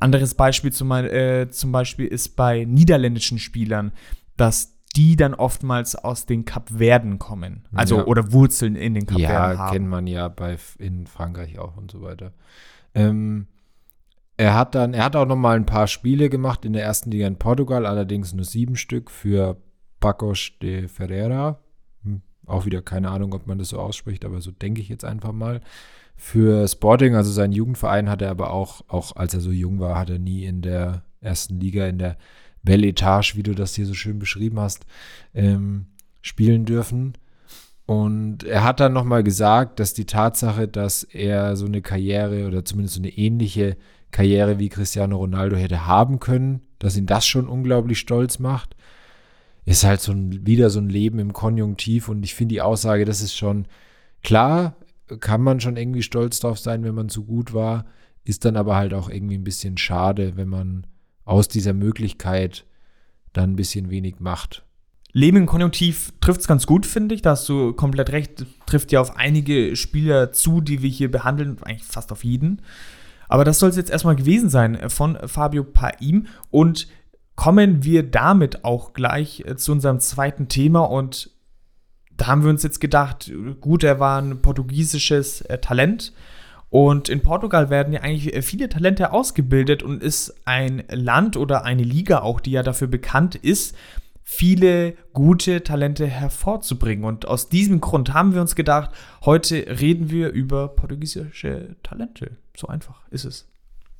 Anderes Beispiel zum, äh, zum Beispiel ist bei niederländischen Spielern, dass die dann oftmals aus den Kapverden kommen. Also ja. oder Wurzeln in den Kapverden ja, haben. Ja, kennt man ja bei, in Frankreich auch und so weiter. Ähm, er hat dann, er hat auch noch mal ein paar Spiele gemacht in der ersten Liga in Portugal, allerdings nur sieben Stück für Pacos de Ferreira. Hm, auch wieder keine Ahnung, ob man das so ausspricht, aber so denke ich jetzt einfach mal. Für Sporting, also seinen Jugendverein, hat er aber auch, auch als er so jung war, hat er nie in der ersten Liga, in der Belle Etage, wie du das hier so schön beschrieben hast, ähm, spielen dürfen. Und er hat dann nochmal gesagt, dass die Tatsache, dass er so eine Karriere oder zumindest so eine ähnliche Karriere wie Cristiano Ronaldo hätte haben können, dass ihn das schon unglaublich stolz macht, ist halt so ein, wieder so ein Leben im Konjunktiv. Und ich finde die Aussage, das ist schon klar, kann man schon irgendwie stolz drauf sein, wenn man so gut war, ist dann aber halt auch irgendwie ein bisschen schade, wenn man aus dieser Möglichkeit dann ein bisschen wenig macht. Leben im Konjunktiv trifft es ganz gut, finde ich. Da hast du komplett recht. Trifft ja auf einige Spieler zu, die wir hier behandeln, eigentlich fast auf jeden. Aber das soll es jetzt erstmal gewesen sein von Fabio Paim. Und kommen wir damit auch gleich äh, zu unserem zweiten Thema. Und da haben wir uns jetzt gedacht, gut, er war ein portugiesisches äh, Talent. Und in Portugal werden ja eigentlich äh, viele Talente ausgebildet und ist ein Land oder eine Liga auch, die ja dafür bekannt ist, viele gute Talente hervorzubringen. Und aus diesem Grund haben wir uns gedacht, heute reden wir über portugiesische Talente. So einfach ist es.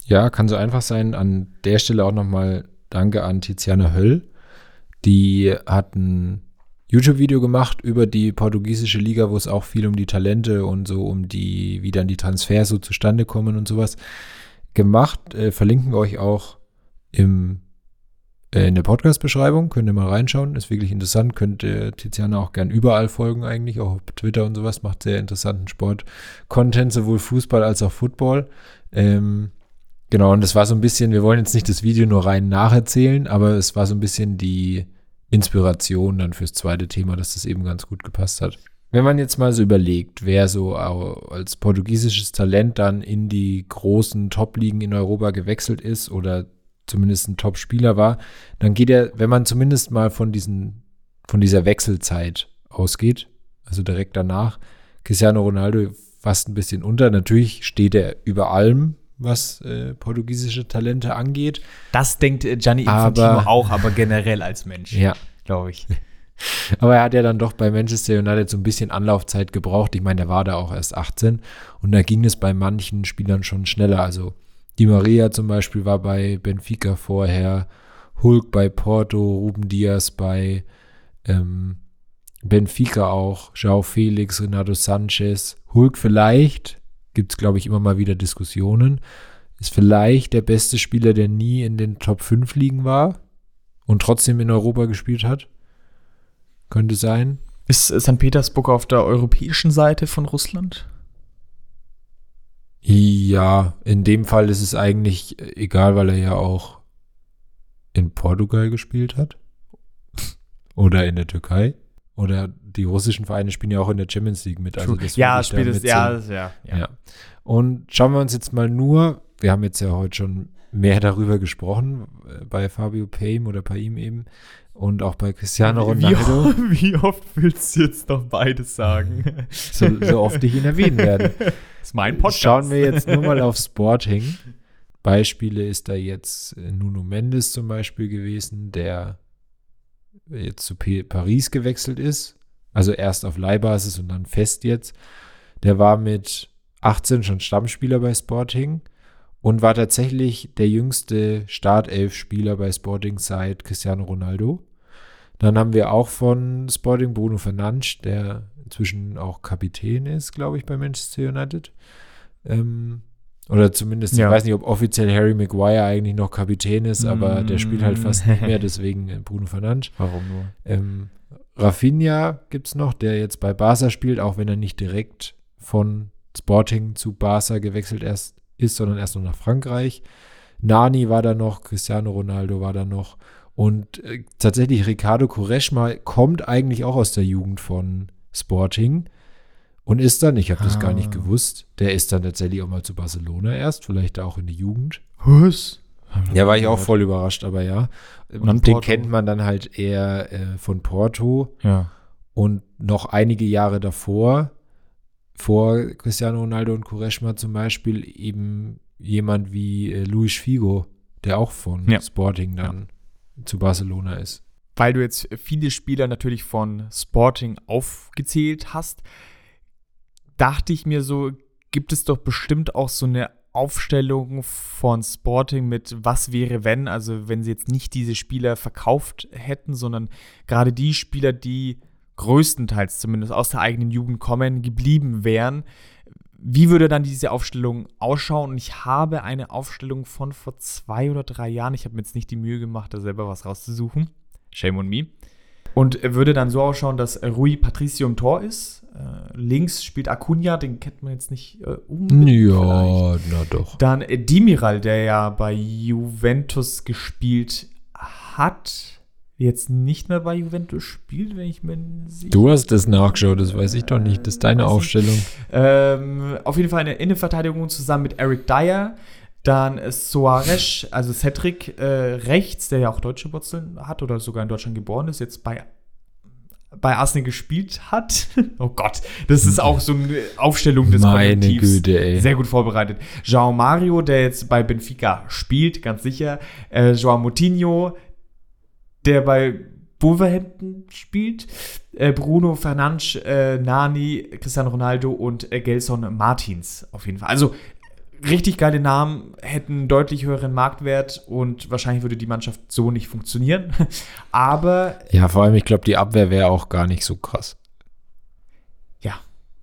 Ja, kann so einfach sein. An der Stelle auch nochmal Danke an Tiziana Höll. Die hat ein YouTube-Video gemacht über die portugiesische Liga, wo es auch viel um die Talente und so um die, wie dann die Transfers so zustande kommen und sowas gemacht. Äh, verlinken wir euch auch im in der Podcast-Beschreibung. Könnt ihr mal reinschauen. Ist wirklich interessant. Könnt ihr Tiziana auch gern überall folgen, eigentlich. Auch auf Twitter und sowas. Macht sehr interessanten Sport-Content, sowohl Fußball als auch Football. Ähm, genau, und das war so ein bisschen, wir wollen jetzt nicht das Video nur rein nacherzählen, aber es war so ein bisschen die Inspiration dann fürs zweite Thema, dass das eben ganz gut gepasst hat. Wenn man jetzt mal so überlegt, wer so als portugiesisches Talent dann in die großen Top-Ligen in Europa gewechselt ist oder zumindest ein Top-Spieler war, dann geht er, wenn man zumindest mal von diesen, von dieser Wechselzeit ausgeht, also direkt danach, Cristiano Ronaldo fast ein bisschen unter. Natürlich steht er über allem, was äh, portugiesische Talente angeht. Das denkt äh, Gianni Infantino auch, aber generell als Mensch, ja. glaube ich. Aber er hat ja dann doch bei Manchester United so ein bisschen Anlaufzeit gebraucht. Ich meine, der war da auch erst 18 und da ging es bei manchen Spielern schon schneller. Also Di Maria zum Beispiel war bei Benfica vorher, Hulk bei Porto, Ruben Diaz bei ähm, Benfica auch, João Felix, Renato Sanchez, Hulk vielleicht, gibt es glaube ich immer mal wieder Diskussionen, ist vielleicht der beste Spieler, der nie in den Top 5 liegen war und trotzdem in Europa gespielt hat. Könnte sein. Ist St. Petersburg auf der europäischen Seite von Russland? Ja, in dem Fall ist es eigentlich egal, weil er ja auch in Portugal gespielt hat. oder in der Türkei. Oder die russischen Vereine spielen ja auch in der Champions League mit. Also das ja, spielt es, ja, das- ja, ja. Ja. Und schauen wir uns jetzt mal nur, wir haben jetzt ja heute schon mehr darüber gesprochen, äh, bei Fabio Paim oder Paim eben und auch bei Cristiano Wie, Ronaldo, wie oft willst du jetzt noch beides sagen? so, so oft ich ihn erwähnen werde. Ist mein Podcast. Schauen wir jetzt nur mal auf Sporting. Beispiele ist da jetzt äh, Nuno Mendes zum Beispiel gewesen, der jetzt zu Paris gewechselt ist. Also erst auf Leihbasis und dann fest jetzt. Der war mit 18 schon Stammspieler bei Sporting und war tatsächlich der jüngste Startelf-Spieler bei Sporting seit Cristiano Ronaldo. Dann haben wir auch von Sporting Bruno Fernandes, der inzwischen auch Kapitän ist, glaube ich, bei Manchester United. Ähm, oder zumindest, Ja. ich weiß nicht, ob offiziell Harry Maguire eigentlich noch Kapitän ist, aber der spielt halt fast nicht mehr, deswegen äh, Bruno Fernandes. Warum nur? Ähm, Rafinha gibt es noch, der jetzt bei Barca spielt, auch wenn er nicht direkt von Sporting zu Barca gewechselt erst ist, sondern erst noch nach Frankreich. Nani war da noch, Cristiano Ronaldo war da noch. Und äh, tatsächlich Ricardo Quaresma kommt eigentlich auch aus der Jugend von Sporting und ist dann, ich habe das gar nicht Ah. gewusst, der ist dann tatsächlich auch mal zu Barcelona erst, vielleicht auch in die Jugend. Was? Ja, war ich auch voll überrascht, aber ja. Und Den kennt man dann halt eher äh, von Porto Ja. und noch einige Jahre davor, vor Cristiano Ronaldo und Quaresma zum Beispiel, eben jemand wie äh, Luis Figo, der auch von Ja. Sporting dann zu Barcelona ist. Weil du jetzt viele Spieler natürlich von Sporting aufgezählt hast, dachte ich mir so, gibt es doch bestimmt auch so eine Aufstellung von Sporting mit was wäre wenn, also wenn sie jetzt nicht diese Spieler verkauft hätten, sondern gerade die Spieler, die größtenteils zumindest aus der eigenen Jugend kommen, geblieben wären. Wie würde dann diese Aufstellung ausschauen? Und ich habe eine Aufstellung von vor zwei oder drei Jahren. Ich habe mir jetzt nicht die Mühe gemacht, da selber was rauszusuchen. Shame on me. Und er würde dann so ausschauen, dass Rui Patricio im Tor ist. Äh, links spielt Acuna, den kennt man jetzt nicht äh, unbedingt vielleicht. na doch. Dann äh, Demiral, der ja bei Juventus gespielt hat, jetzt nicht mehr bei Juventus spielt, wenn ich mir sicher Du hast das nachgeschaut, das weiß ich doch nicht. Das ist deine ich. Aufstellung. ähm, auf jeden Fall eine Innenverteidigung zusammen mit Eric Dyer. Dann äh, Soares, also Cedric äh, rechts, der ja auch deutsche Wurzeln hat oder sogar in Deutschland geboren ist, jetzt bei, bei Arsenal gespielt hat. oh Gott, das ist auch so eine Aufstellung des Meine Kollektivs. Güte, ey. Sehr gut vorbereitet. João Mario, der jetzt bei Benfica spielt, ganz sicher. Äh, João Moutinho, der bei Wolverhampton spielt. Äh, Bruno Fernandes, äh, Nani, Cristiano Ronaldo und äh, Gelson Martins auf jeden Fall. Also richtig geile Namen, hätten deutlich höheren Marktwert und wahrscheinlich würde die Mannschaft so nicht funktionieren. Aber Ja, vor allem, ich glaube, die Abwehr wäre auch gar nicht so krass. ja,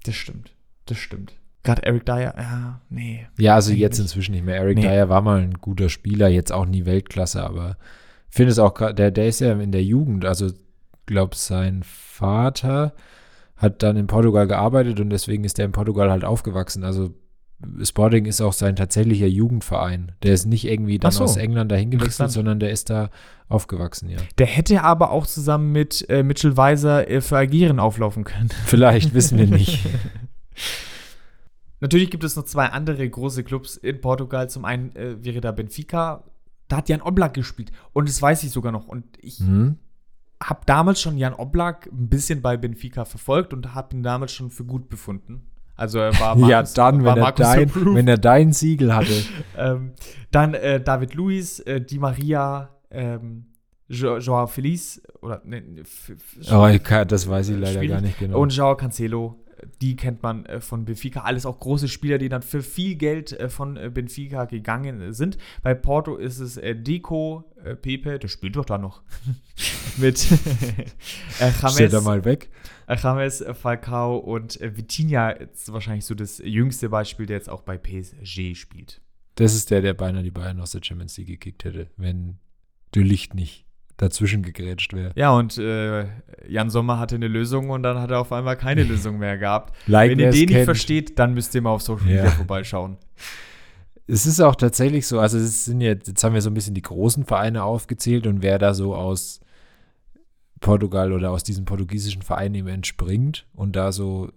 das stimmt. Das stimmt. Gerade Eric Dyer, ja, nee. Ja, also jetzt nicht. inzwischen nicht mehr. Eric Nee. Dyer war mal ein guter Spieler, jetzt auch nie Weltklasse, aber finde es auch, der, der ist ja in der Jugend, also glaube sein Vater hat dann in Portugal gearbeitet und deswegen ist er in Portugal halt aufgewachsen. Also Sporting ist auch sein tatsächlicher Jugendverein. Der ist nicht irgendwie dann so. aus England dahin gewechselt, sondern der ist da aufgewachsen, ja. Der hätte aber auch zusammen mit äh, Mitchell Weiser äh, für Algerien auflaufen können. Vielleicht, wissen wir nicht. Natürlich gibt es noch zwei andere große Clubs in Portugal. Zum einen äh, wäre da Benfica. Da hat Jan Oblak gespielt. Und das weiß ich sogar noch. Und ich Hm? habe damals schon Jan Oblak ein bisschen bei Benfica verfolgt und habe ihn damals schon für gut befunden. Also er war ja, Markus- dann, war wenn er, Markus dein, approved. wenn er dein Siegel hatte. ähm, dann äh, David Luiz, äh, Di Maria, ähm, jo Joao Feliz oder ne, F- Oh, ich kann, das weiß ich leider Schwierig. gar nicht genau. Und Joao Cancelo, die kennt man äh, von Benfica. Alles auch große Spieler, die dann für viel Geld äh, von äh, Benfica gegangen sind. Bei Porto ist es Deco, Pepe, der spielt doch da noch. Mit äh, Steht da James, mal weg. James Falcao und Vitinha ist wahrscheinlich so das jüngste Beispiel, der jetzt auch bei PSG spielt. Das ist der, der beinahe die Bayern aus der Champions League gekickt hätte, wenn De Licht nicht dazwischen gegrätscht wäre. Ja, und äh, Jan Sommer hatte eine Lösung und dann hat er auf einmal keine Lösung mehr gehabt. Like, Wenn ihr den nicht versteht, dann müsst ihr mal auf Social Media Ja. vorbeischauen. Es ist auch tatsächlich so, also es sind jetzt, jetzt haben wir so ein bisschen die großen Vereine aufgezählt und wer da so aus Portugal oder aus diesem portugiesischen Verein eben entspringt und da so,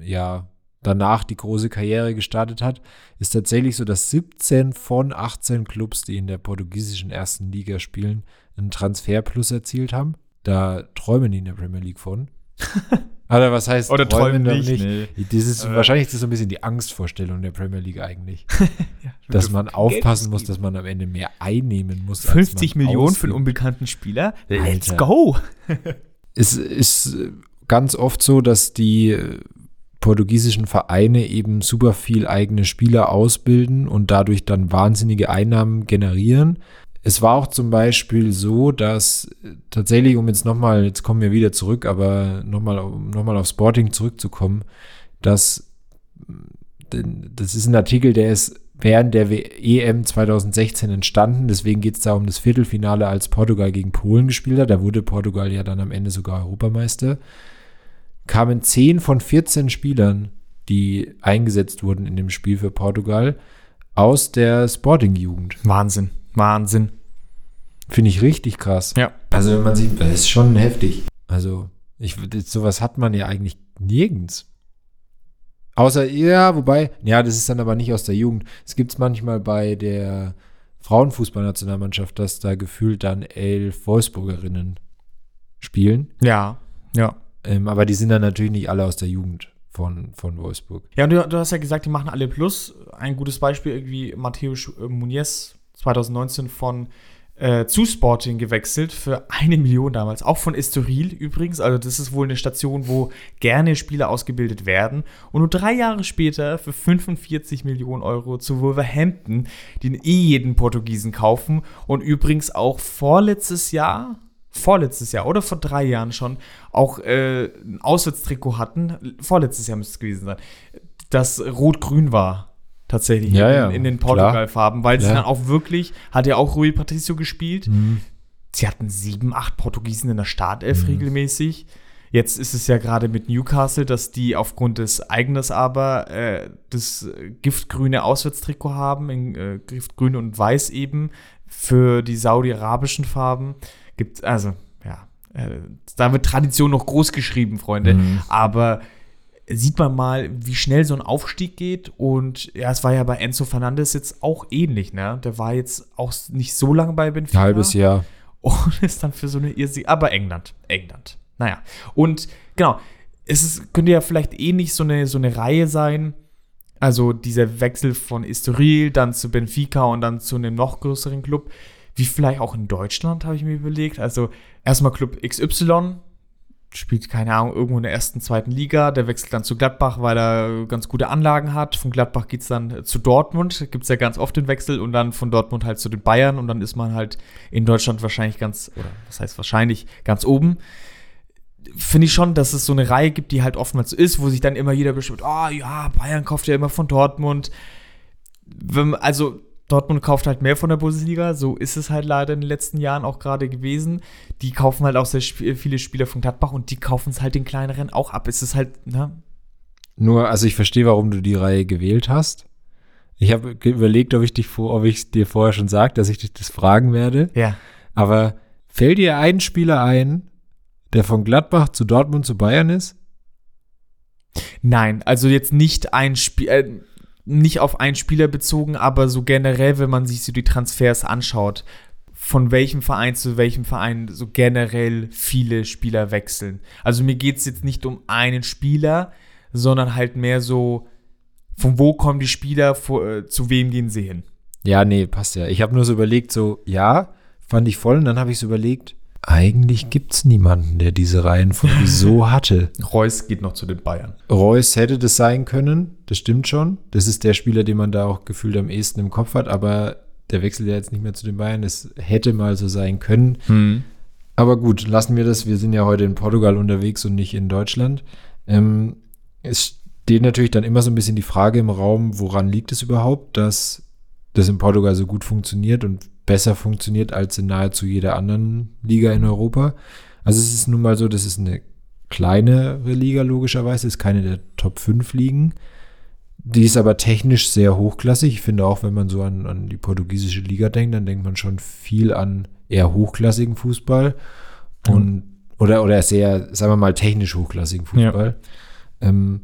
ja, danach die große Karriere gestartet hat, ist tatsächlich so, dass 17 von 18 Clubs, die in der portugiesischen ersten Liga spielen, einen Transferplus erzielt haben. Da träumen die in der Premier League von. Oder was heißt Oder träumen doch nicht, nee. Das ist, Äh. wahrscheinlich ist das so ein bisschen die Angstvorstellung der Premier League eigentlich. Ja, dass man aufpassen muss, dass man am Ende mehr einnehmen muss. als 50 man Millionen für einen ausgibt. unbekannten Spieler? Let's Alter. go! Es ist ganz oft so, dass die portugiesischen Vereine eben super viel eigene Spieler ausbilden und dadurch dann wahnsinnige Einnahmen generieren. Es war auch zum Beispiel so, dass äh, tatsächlich, um jetzt nochmal, jetzt kommen wir wieder zurück, aber nochmal um nochmal auf Sporting zurückzukommen, dass denn das ist ein Artikel, der ist während der EM 2016 entstanden. Deswegen geht es da um das Viertelfinale, als Portugal gegen Polen gespielt hat. Da wurde Portugal ja dann am Ende sogar Europameister. Kamen 10 von 14 Spielern, die eingesetzt wurden in dem Spiel für Portugal, aus der Sporting-Jugend. Wahnsinn, Wahnsinn. Finde ich richtig krass. Ja. Also wenn man sieht, das ist schon heftig. Also ich, sowas hat man ja eigentlich nirgends. Außer, ja, wobei, ja, das ist dann aber nicht aus der Jugend. Es gibt es manchmal bei der Frauenfußballnationalmannschaft, dass da gefühlt dann elf Wolfsburgerinnen spielen. Ja, ja. Ähm, aber die sind dann natürlich nicht alle aus der Jugend von, von Wolfsburg. Ja, und du, du hast ja gesagt, die machen alle Plus. Ein gutes Beispiel irgendwie Matthäus äh, Muniz 2019 von äh, zu Sporting gewechselt für eine Million damals. Auch von Estoril übrigens. Also das ist wohl eine Station, wo gerne Spieler ausgebildet werden. Und nur drei Jahre später für 45 Millionen Euro zu Wolverhampton, die eh jeden Portugiesen kaufen. Und übrigens auch vorletztes Jahr, vorletztes Jahr oder vor drei Jahren schon, auch äh, ein Auswärtstrikot hatten. Vorletztes Jahr müsste es gewesen sein. Das rot-grün war. Tatsächlich Ja, in, ja, in den. Portugal-Farben, weil sie Ja. dann auch wirklich, hat ja auch Rui Patricio gespielt, Mhm. sie hatten sieben, acht Portugiesen in der Startelf regelmäßig. Jetzt ist es ja gerade mit Newcastle, dass die aufgrund des Eignes aber äh, das giftgrüne Auswärtstrikot haben, in äh, giftgrün und weiß eben, für die saudi-arabischen Farben. Gibt also, ja, äh, da wird Tradition noch groß geschrieben, Freunde. Mhm. Aber sieht man mal, wie schnell so ein Aufstieg geht. Und ja, es war ja bei Enzo Fernandes jetzt auch ähnlich, ne? Der war jetzt auch nicht so lange bei Benfica. Ein halbes Jahr. Und ist dann für so eine Irrsinn. Aber England, England. Naja. Und genau, es ist, könnte ja vielleicht ähnlich so eine, so eine Reihe sein. Also dieser Wechsel von Estoril, dann zu Benfica und dann zu einem noch größeren Club. Wie vielleicht auch in Deutschland, habe ich mir überlegt. Also erstmal Club XY, spielt, keine Ahnung, irgendwo in der ersten, zweiten Liga. Der wechselt dann zu Gladbach, weil er ganz gute Anlagen hat. Von Gladbach geht es dann zu Dortmund. Gibt es ja ganz oft den Wechsel und dann von Dortmund halt zu den Bayern und dann ist man halt in Deutschland wahrscheinlich ganz, oder was heißt wahrscheinlich, ganz oben. Finde ich schon, dass es so eine Reihe gibt, die halt oftmals so ist, wo sich dann immer jeder bestimmt, ah ja, Bayern kauft ja immer von Dortmund. Wenn, also Dortmund kauft halt mehr von der Bundesliga, so ist es halt leider in den letzten Jahren auch gerade gewesen. Die kaufen halt auch sehr sp viele Spieler von Gladbach und die kaufen es halt den kleineren auch ab. Es ist halt, ne? Nur, also ich verstehe, warum du die Reihe gewählt hast. Ich habe überlegt, ob ich dich ob ich dir vorher schon sage, dass ich dich das fragen werde. Ja. Aber fällt dir ein Spieler ein, der von Gladbach zu Dortmund zu Bayern ist? Nein, also jetzt nicht ein Spiel, äh, nicht auf einen Spieler bezogen, aber so generell, wenn man sich so die Transfers anschaut, von welchem Verein zu welchem Verein so generell viele Spieler wechseln. Also mir geht es jetzt nicht um einen Spieler, sondern halt mehr so, von wo kommen die Spieler, äh, zu wem gehen sie hin. Ja, nee, passt ja. Ich habe nur so überlegt, so, ja, fand ich voll. Und dann habe ich so überlegt, eigentlich gibt es niemanden, der diese Reihenfolge so hatte. Reus geht noch zu den Bayern. Reus hätte das sein können, das stimmt schon. Das ist der Spieler, den man da auch gefühlt am ehesten im Kopf hat, aber der wechselt ja jetzt nicht mehr zu den Bayern. Das hätte mal so sein können. Aber gut, lassen wir das. Wir sind ja heute in Portugal unterwegs und nicht in Deutschland. Ähm, es steht natürlich dann immer so ein bisschen die Frage im Raum, woran liegt es überhaupt, dass das in Portugal so gut funktioniert und besser funktioniert als in nahezu jeder anderen Liga in Europa. Also es ist nun mal so, das ist eine kleinere Liga logischerweise, ist keine der Top 5 Ligen. Die ist aber technisch sehr hochklassig. Ich finde auch, wenn man so an, an die portugiesische Liga denkt, dann denkt man schon viel an eher hochklassigen Fußball. Und, oder, oder sehr, sagen wir mal, technisch hochklassigen Fußball. Ähm,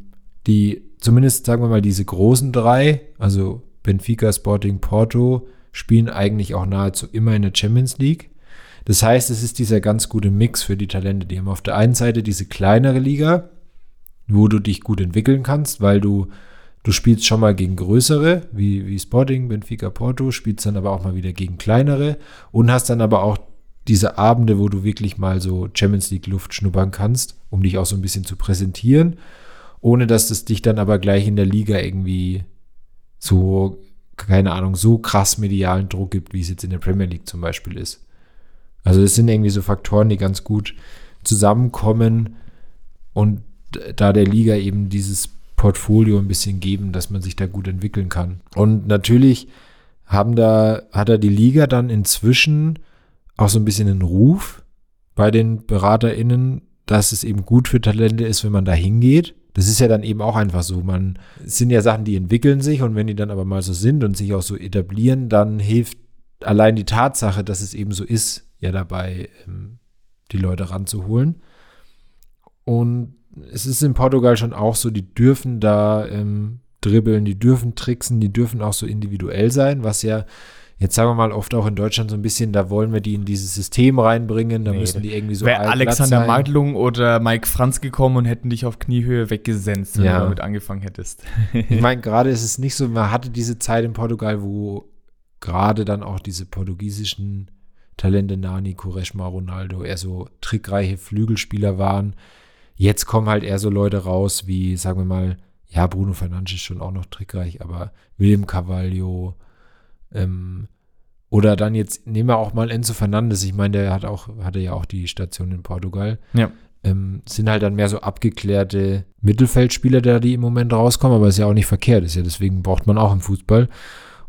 die zumindest, sagen wir mal, diese großen drei, also Benfica, Sporting, Porto, spielen eigentlich auch nahezu immer in der Champions League. Das heißt, es ist dieser ganz gute Mix für die Talente. Die haben auf der einen Seite diese kleinere Liga, wo du dich gut entwickeln kannst, weil du, du spielst schon mal gegen größere, wie, wie Sporting, Benfica, Porto, spielst dann aber auch mal wieder gegen kleinere und hast dann aber auch diese Abende, wo du wirklich mal so Champions League Luft schnuppern kannst, um dich auch so ein bisschen zu präsentieren, ohne dass es dich dann aber gleich in der Liga irgendwie so, keine Ahnung, so krass medialen Druck gibt, wie es jetzt in der Premier League zum Beispiel ist. Also es sind irgendwie so Faktoren, die ganz gut zusammenkommen und da der Liga eben dieses Portfolio ein bisschen geben, dass man sich da gut entwickeln kann. Und natürlich haben da, hat er die Liga dann inzwischen auch so ein bisschen einen Ruf bei den BeraterInnen, dass es eben gut für Talente ist, wenn man da hingeht. Das ist ja dann eben auch einfach so. Man, es sind ja Sachen, die entwickeln sich und wenn die dann aber mal so sind und sich auch so etablieren, dann hilft allein die Tatsache, dass es eben so ist, ja dabei, ähm, die Leute ranzuholen. Und es ist in Portugal schon auch so, die dürfen da ähm, dribbeln, die dürfen tricksen, die dürfen auch so individuell sein, was ja jetzt sagen wir mal oft auch in Deutschland so ein bisschen, da wollen wir die in dieses System reinbringen, da nee, müssen die irgendwie so Wäre Alexander Madlung oder Mike Franz gekommen und hätten dich auf Kniehöhe weggesenzt, wenn ja. du damit angefangen hättest. ich meine, gerade ist es nicht so, man hatte diese Zeit in Portugal, wo gerade dann auch diese portugiesischen Talente Nani, Kureshma, Ronaldo eher so trickreiche Flügelspieler waren. Jetzt kommen halt eher so Leute raus wie, sagen wir mal, ja, Bruno Fernandes ist schon auch noch trickreich, aber William Carvalho, ähm, oder dann jetzt, nehmen wir auch mal Enzo Fernandes, ich meine, der hat auch, hatte ja auch die Station in Portugal. Ja. Ähm, sind halt dann mehr so abgeklärte Mittelfeldspieler, da die im Moment rauskommen, aber ist ja auch nicht verkehrt, ist ja deswegen braucht man auch im Fußball.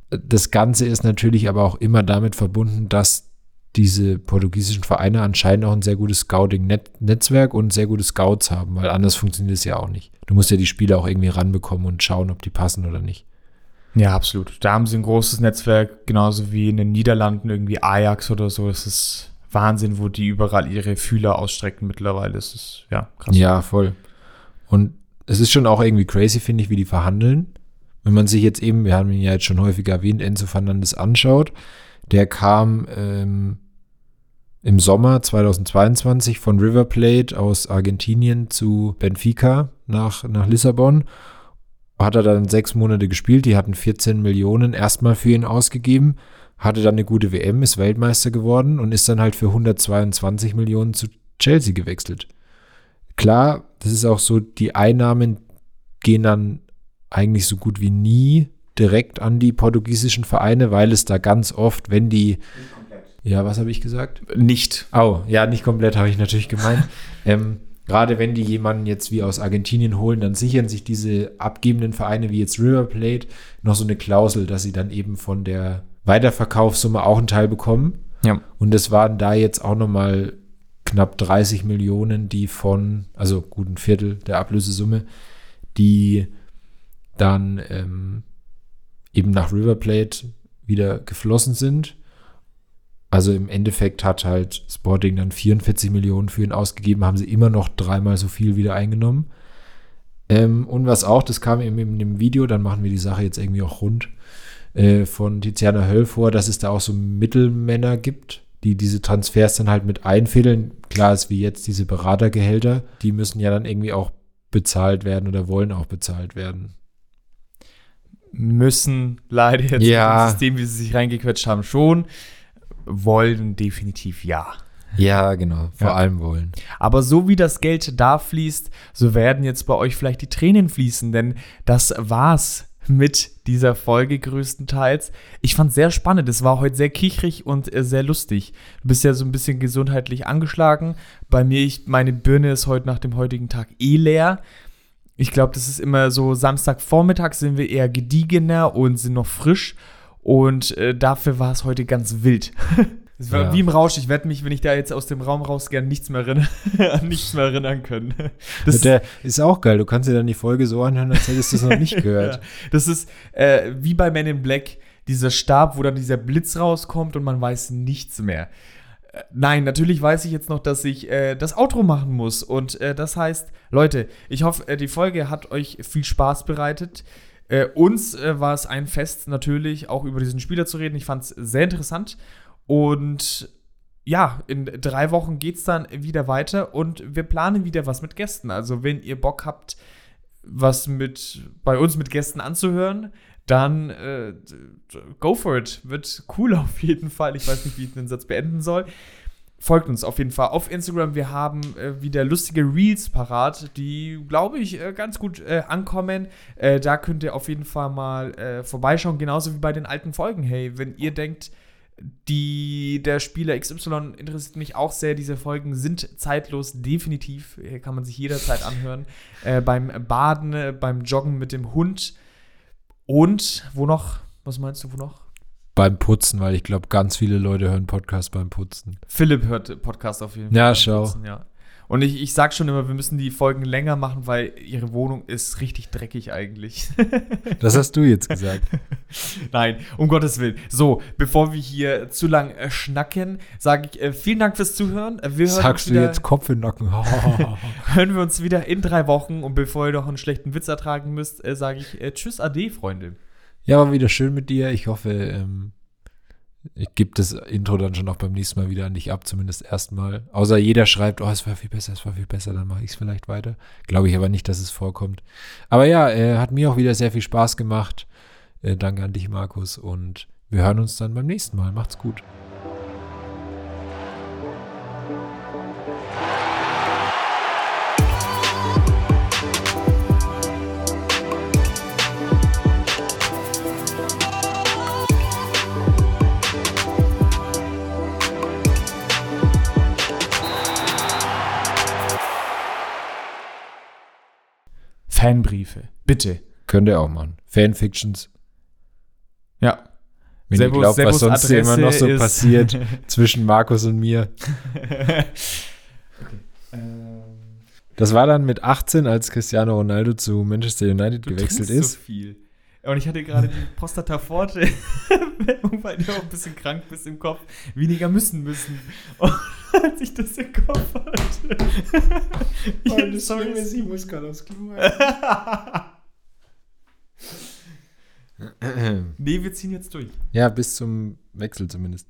Das Ganze ist natürlich aber auch immer damit verbunden, dass diese portugiesischen Vereine anscheinend auch ein sehr gutes Scouting-Netzwerk und sehr gute Scouts haben, weil anders funktioniert es ja auch nicht. Du musst ja die Spieler auch irgendwie ranbekommen und schauen, ob die passen oder nicht. Ja, absolut. Da haben sie ein großes Netzwerk, genauso wie in den Niederlanden irgendwie Ajax oder so. Das ist Wahnsinn, wo die überall ihre Fühler ausstrecken mittlerweile. Das ist ja krass. Ja, voll. Und es ist schon auch irgendwie crazy, finde ich, wie die verhandeln. Wenn man sich jetzt eben, wir haben ihn ja jetzt schon häufiger erwähnt, Enzo Fernandes anschaut, der kam ähm, im Sommer 2022 von River Plate aus Argentinien zu Benfica nach, nach Lissabon. Hat er dann sechs Monate gespielt, die hatten 14 Millionen erstmal für ihn ausgegeben, hatte dann eine gute WM, ist Weltmeister geworden und ist dann halt für 122 Millionen zu Chelsea gewechselt. Klar, das ist auch so, die Einnahmen gehen dann eigentlich so gut wie nie direkt an die portugiesischen Vereine, weil es da ganz oft, wenn die ja, was habe ich gesagt? Nicht. Oh, ja, nicht komplett habe ich natürlich gemeint. ähm, Gerade wenn die jemanden jetzt wie aus Argentinien holen, dann sichern sich diese abgebenden Vereine wie jetzt River Plate noch so eine Klausel, dass sie dann eben von der Weiterverkaufssumme auch einen Teil bekommen. Ja. Und es waren da jetzt auch nochmal knapp 30 Millionen, die von, also gut ein Viertel der Ablösesumme, die dann ähm, eben nach River Plate wieder geflossen sind. Also im Endeffekt hat halt Sporting dann 44 Millionen für ihn ausgegeben, haben sie immer noch dreimal so viel wieder eingenommen. Ähm, und was auch, das kam eben in dem Video, dann machen wir die Sache jetzt irgendwie auch rund, äh, von Tiziana Höll vor, dass es da auch so Mittelmänner gibt, die diese Transfers dann halt mit einfädeln. Klar ist wie jetzt diese Beratergehälter, die müssen ja dann irgendwie auch bezahlt werden oder wollen auch bezahlt werden. Müssen leider jetzt ja. im System, wie sie sich reingequetscht haben, schon wollen definitiv ja. Ja, genau, vor ja. allem wollen. Aber so wie das Geld da fließt, so werden jetzt bei euch vielleicht die Tränen fließen, denn das war's mit dieser Folge größtenteils. Ich fand sehr spannend. Es war heute sehr kichrig und äh, sehr lustig. Du bist ja so ein bisschen gesundheitlich angeschlagen. Bei mir, ich, meine Birne ist heute nach dem heutigen Tag eh leer. Ich glaube, das ist immer so Samstagvormittag sind wir eher gediegener und sind noch frisch. Und äh, dafür war es heute ganz wild. Es war ja. wie im Rausch. Ich werde mich, wenn ich da jetzt aus dem Raum raus gerne nichts mehr erinnern, an nichts mehr erinnern können. Das Der ist auch geil. Du kannst dir dann die Folge so anhören, als hättest du es noch nicht gehört. ja. Das ist äh, wie bei Men in Black, dieser Stab, wo dann dieser Blitz rauskommt und man weiß nichts mehr. nein, natürlich weiß ich jetzt noch, dass ich äh, das Outro machen muss. Und äh, das heißt, Leute, ich hoffe, äh, die Folge hat euch viel Spaß bereitet. Äh, uns äh, war es ein Fest, natürlich auch über diesen Spieler zu reden. Ich fand es sehr interessant. Und ja, in drei Wochen geht es dann wieder weiter und wir planen wieder was mit Gästen. Also, wenn ihr Bock habt, was mit bei uns mit Gästen anzuhören, dann äh, go for it. Wird cool auf jeden Fall. Ich weiß nicht, wie ich den Satz beenden soll. Folgt uns auf jeden Fall auf Instagram. Wir haben äh, wieder lustige Reels parat, die, glaube ich, äh, ganz gut äh, ankommen. Äh, da könnt ihr auf jeden Fall mal äh, vorbeischauen, genauso wie bei den alten Folgen. Hey, wenn ihr denkt, die, der Spieler XY interessiert mich auch sehr. Diese Folgen sind zeitlos, definitiv. Hier kann man sich jederzeit anhören. Äh, beim Baden, äh, beim Joggen mit dem Hund. Und wo noch? Was meinst du, wo noch? Beim Putzen, weil ich glaube, ganz viele Leute hören Podcast beim Putzen. Philipp hört Podcast auf jeden Fall. Ja, schau. Putzen, ja. Und ich, ich sag schon immer, wir müssen die Folgen länger machen, weil ihre Wohnung ist richtig dreckig eigentlich. Das hast du jetzt gesagt. Nein, um Gottes Willen. So, bevor wir hier zu lang äh, schnacken, sage ich äh, vielen Dank fürs Zuhören. Äh, Wir hören Sagst du jetzt Kopf in den Nacken? hören wir uns wieder in drei Wochen. Und bevor ihr noch einen schlechten Witz ertragen müsst, äh, sage ich äh, Tschüss, Ade, Freunde. Ja, war wieder schön mit dir. Ich hoffe, ähm, ich gebe das Intro dann schon auch beim nächsten Mal wieder an dich ab, zumindest erstmal. Außer jeder schreibt, oh, es war viel besser, es war viel besser, dann mache ich es vielleicht weiter. Glaube ich aber nicht, dass es vorkommt. Aber ja, äh, hat mir auch wieder sehr viel Spaß gemacht. Äh, danke an dich, Markus. Und wir hören uns dann beim nächsten Mal. Macht's gut. Fanbriefe, bitte. Könnt ihr auch machen. Fanfictions. Ja. Wenn Servus- ihr glaubt, was Servus sonst immer noch so Adresse passiert zwischen Markus und mir. Ähm, Das war dann mit 18, als Cristiano Ronaldo zu Manchester United Du gewechselt ist. so viel. Und ich hatte gerade die Prostata Forte, weil du auch ein bisschen krank bist im Kopf, weniger müssen müssen. Und als ich das im Kopf hatte. ich muss gerade aufs Klo. nee, wir ziehen jetzt durch. ja, bis zum Wechsel zumindest.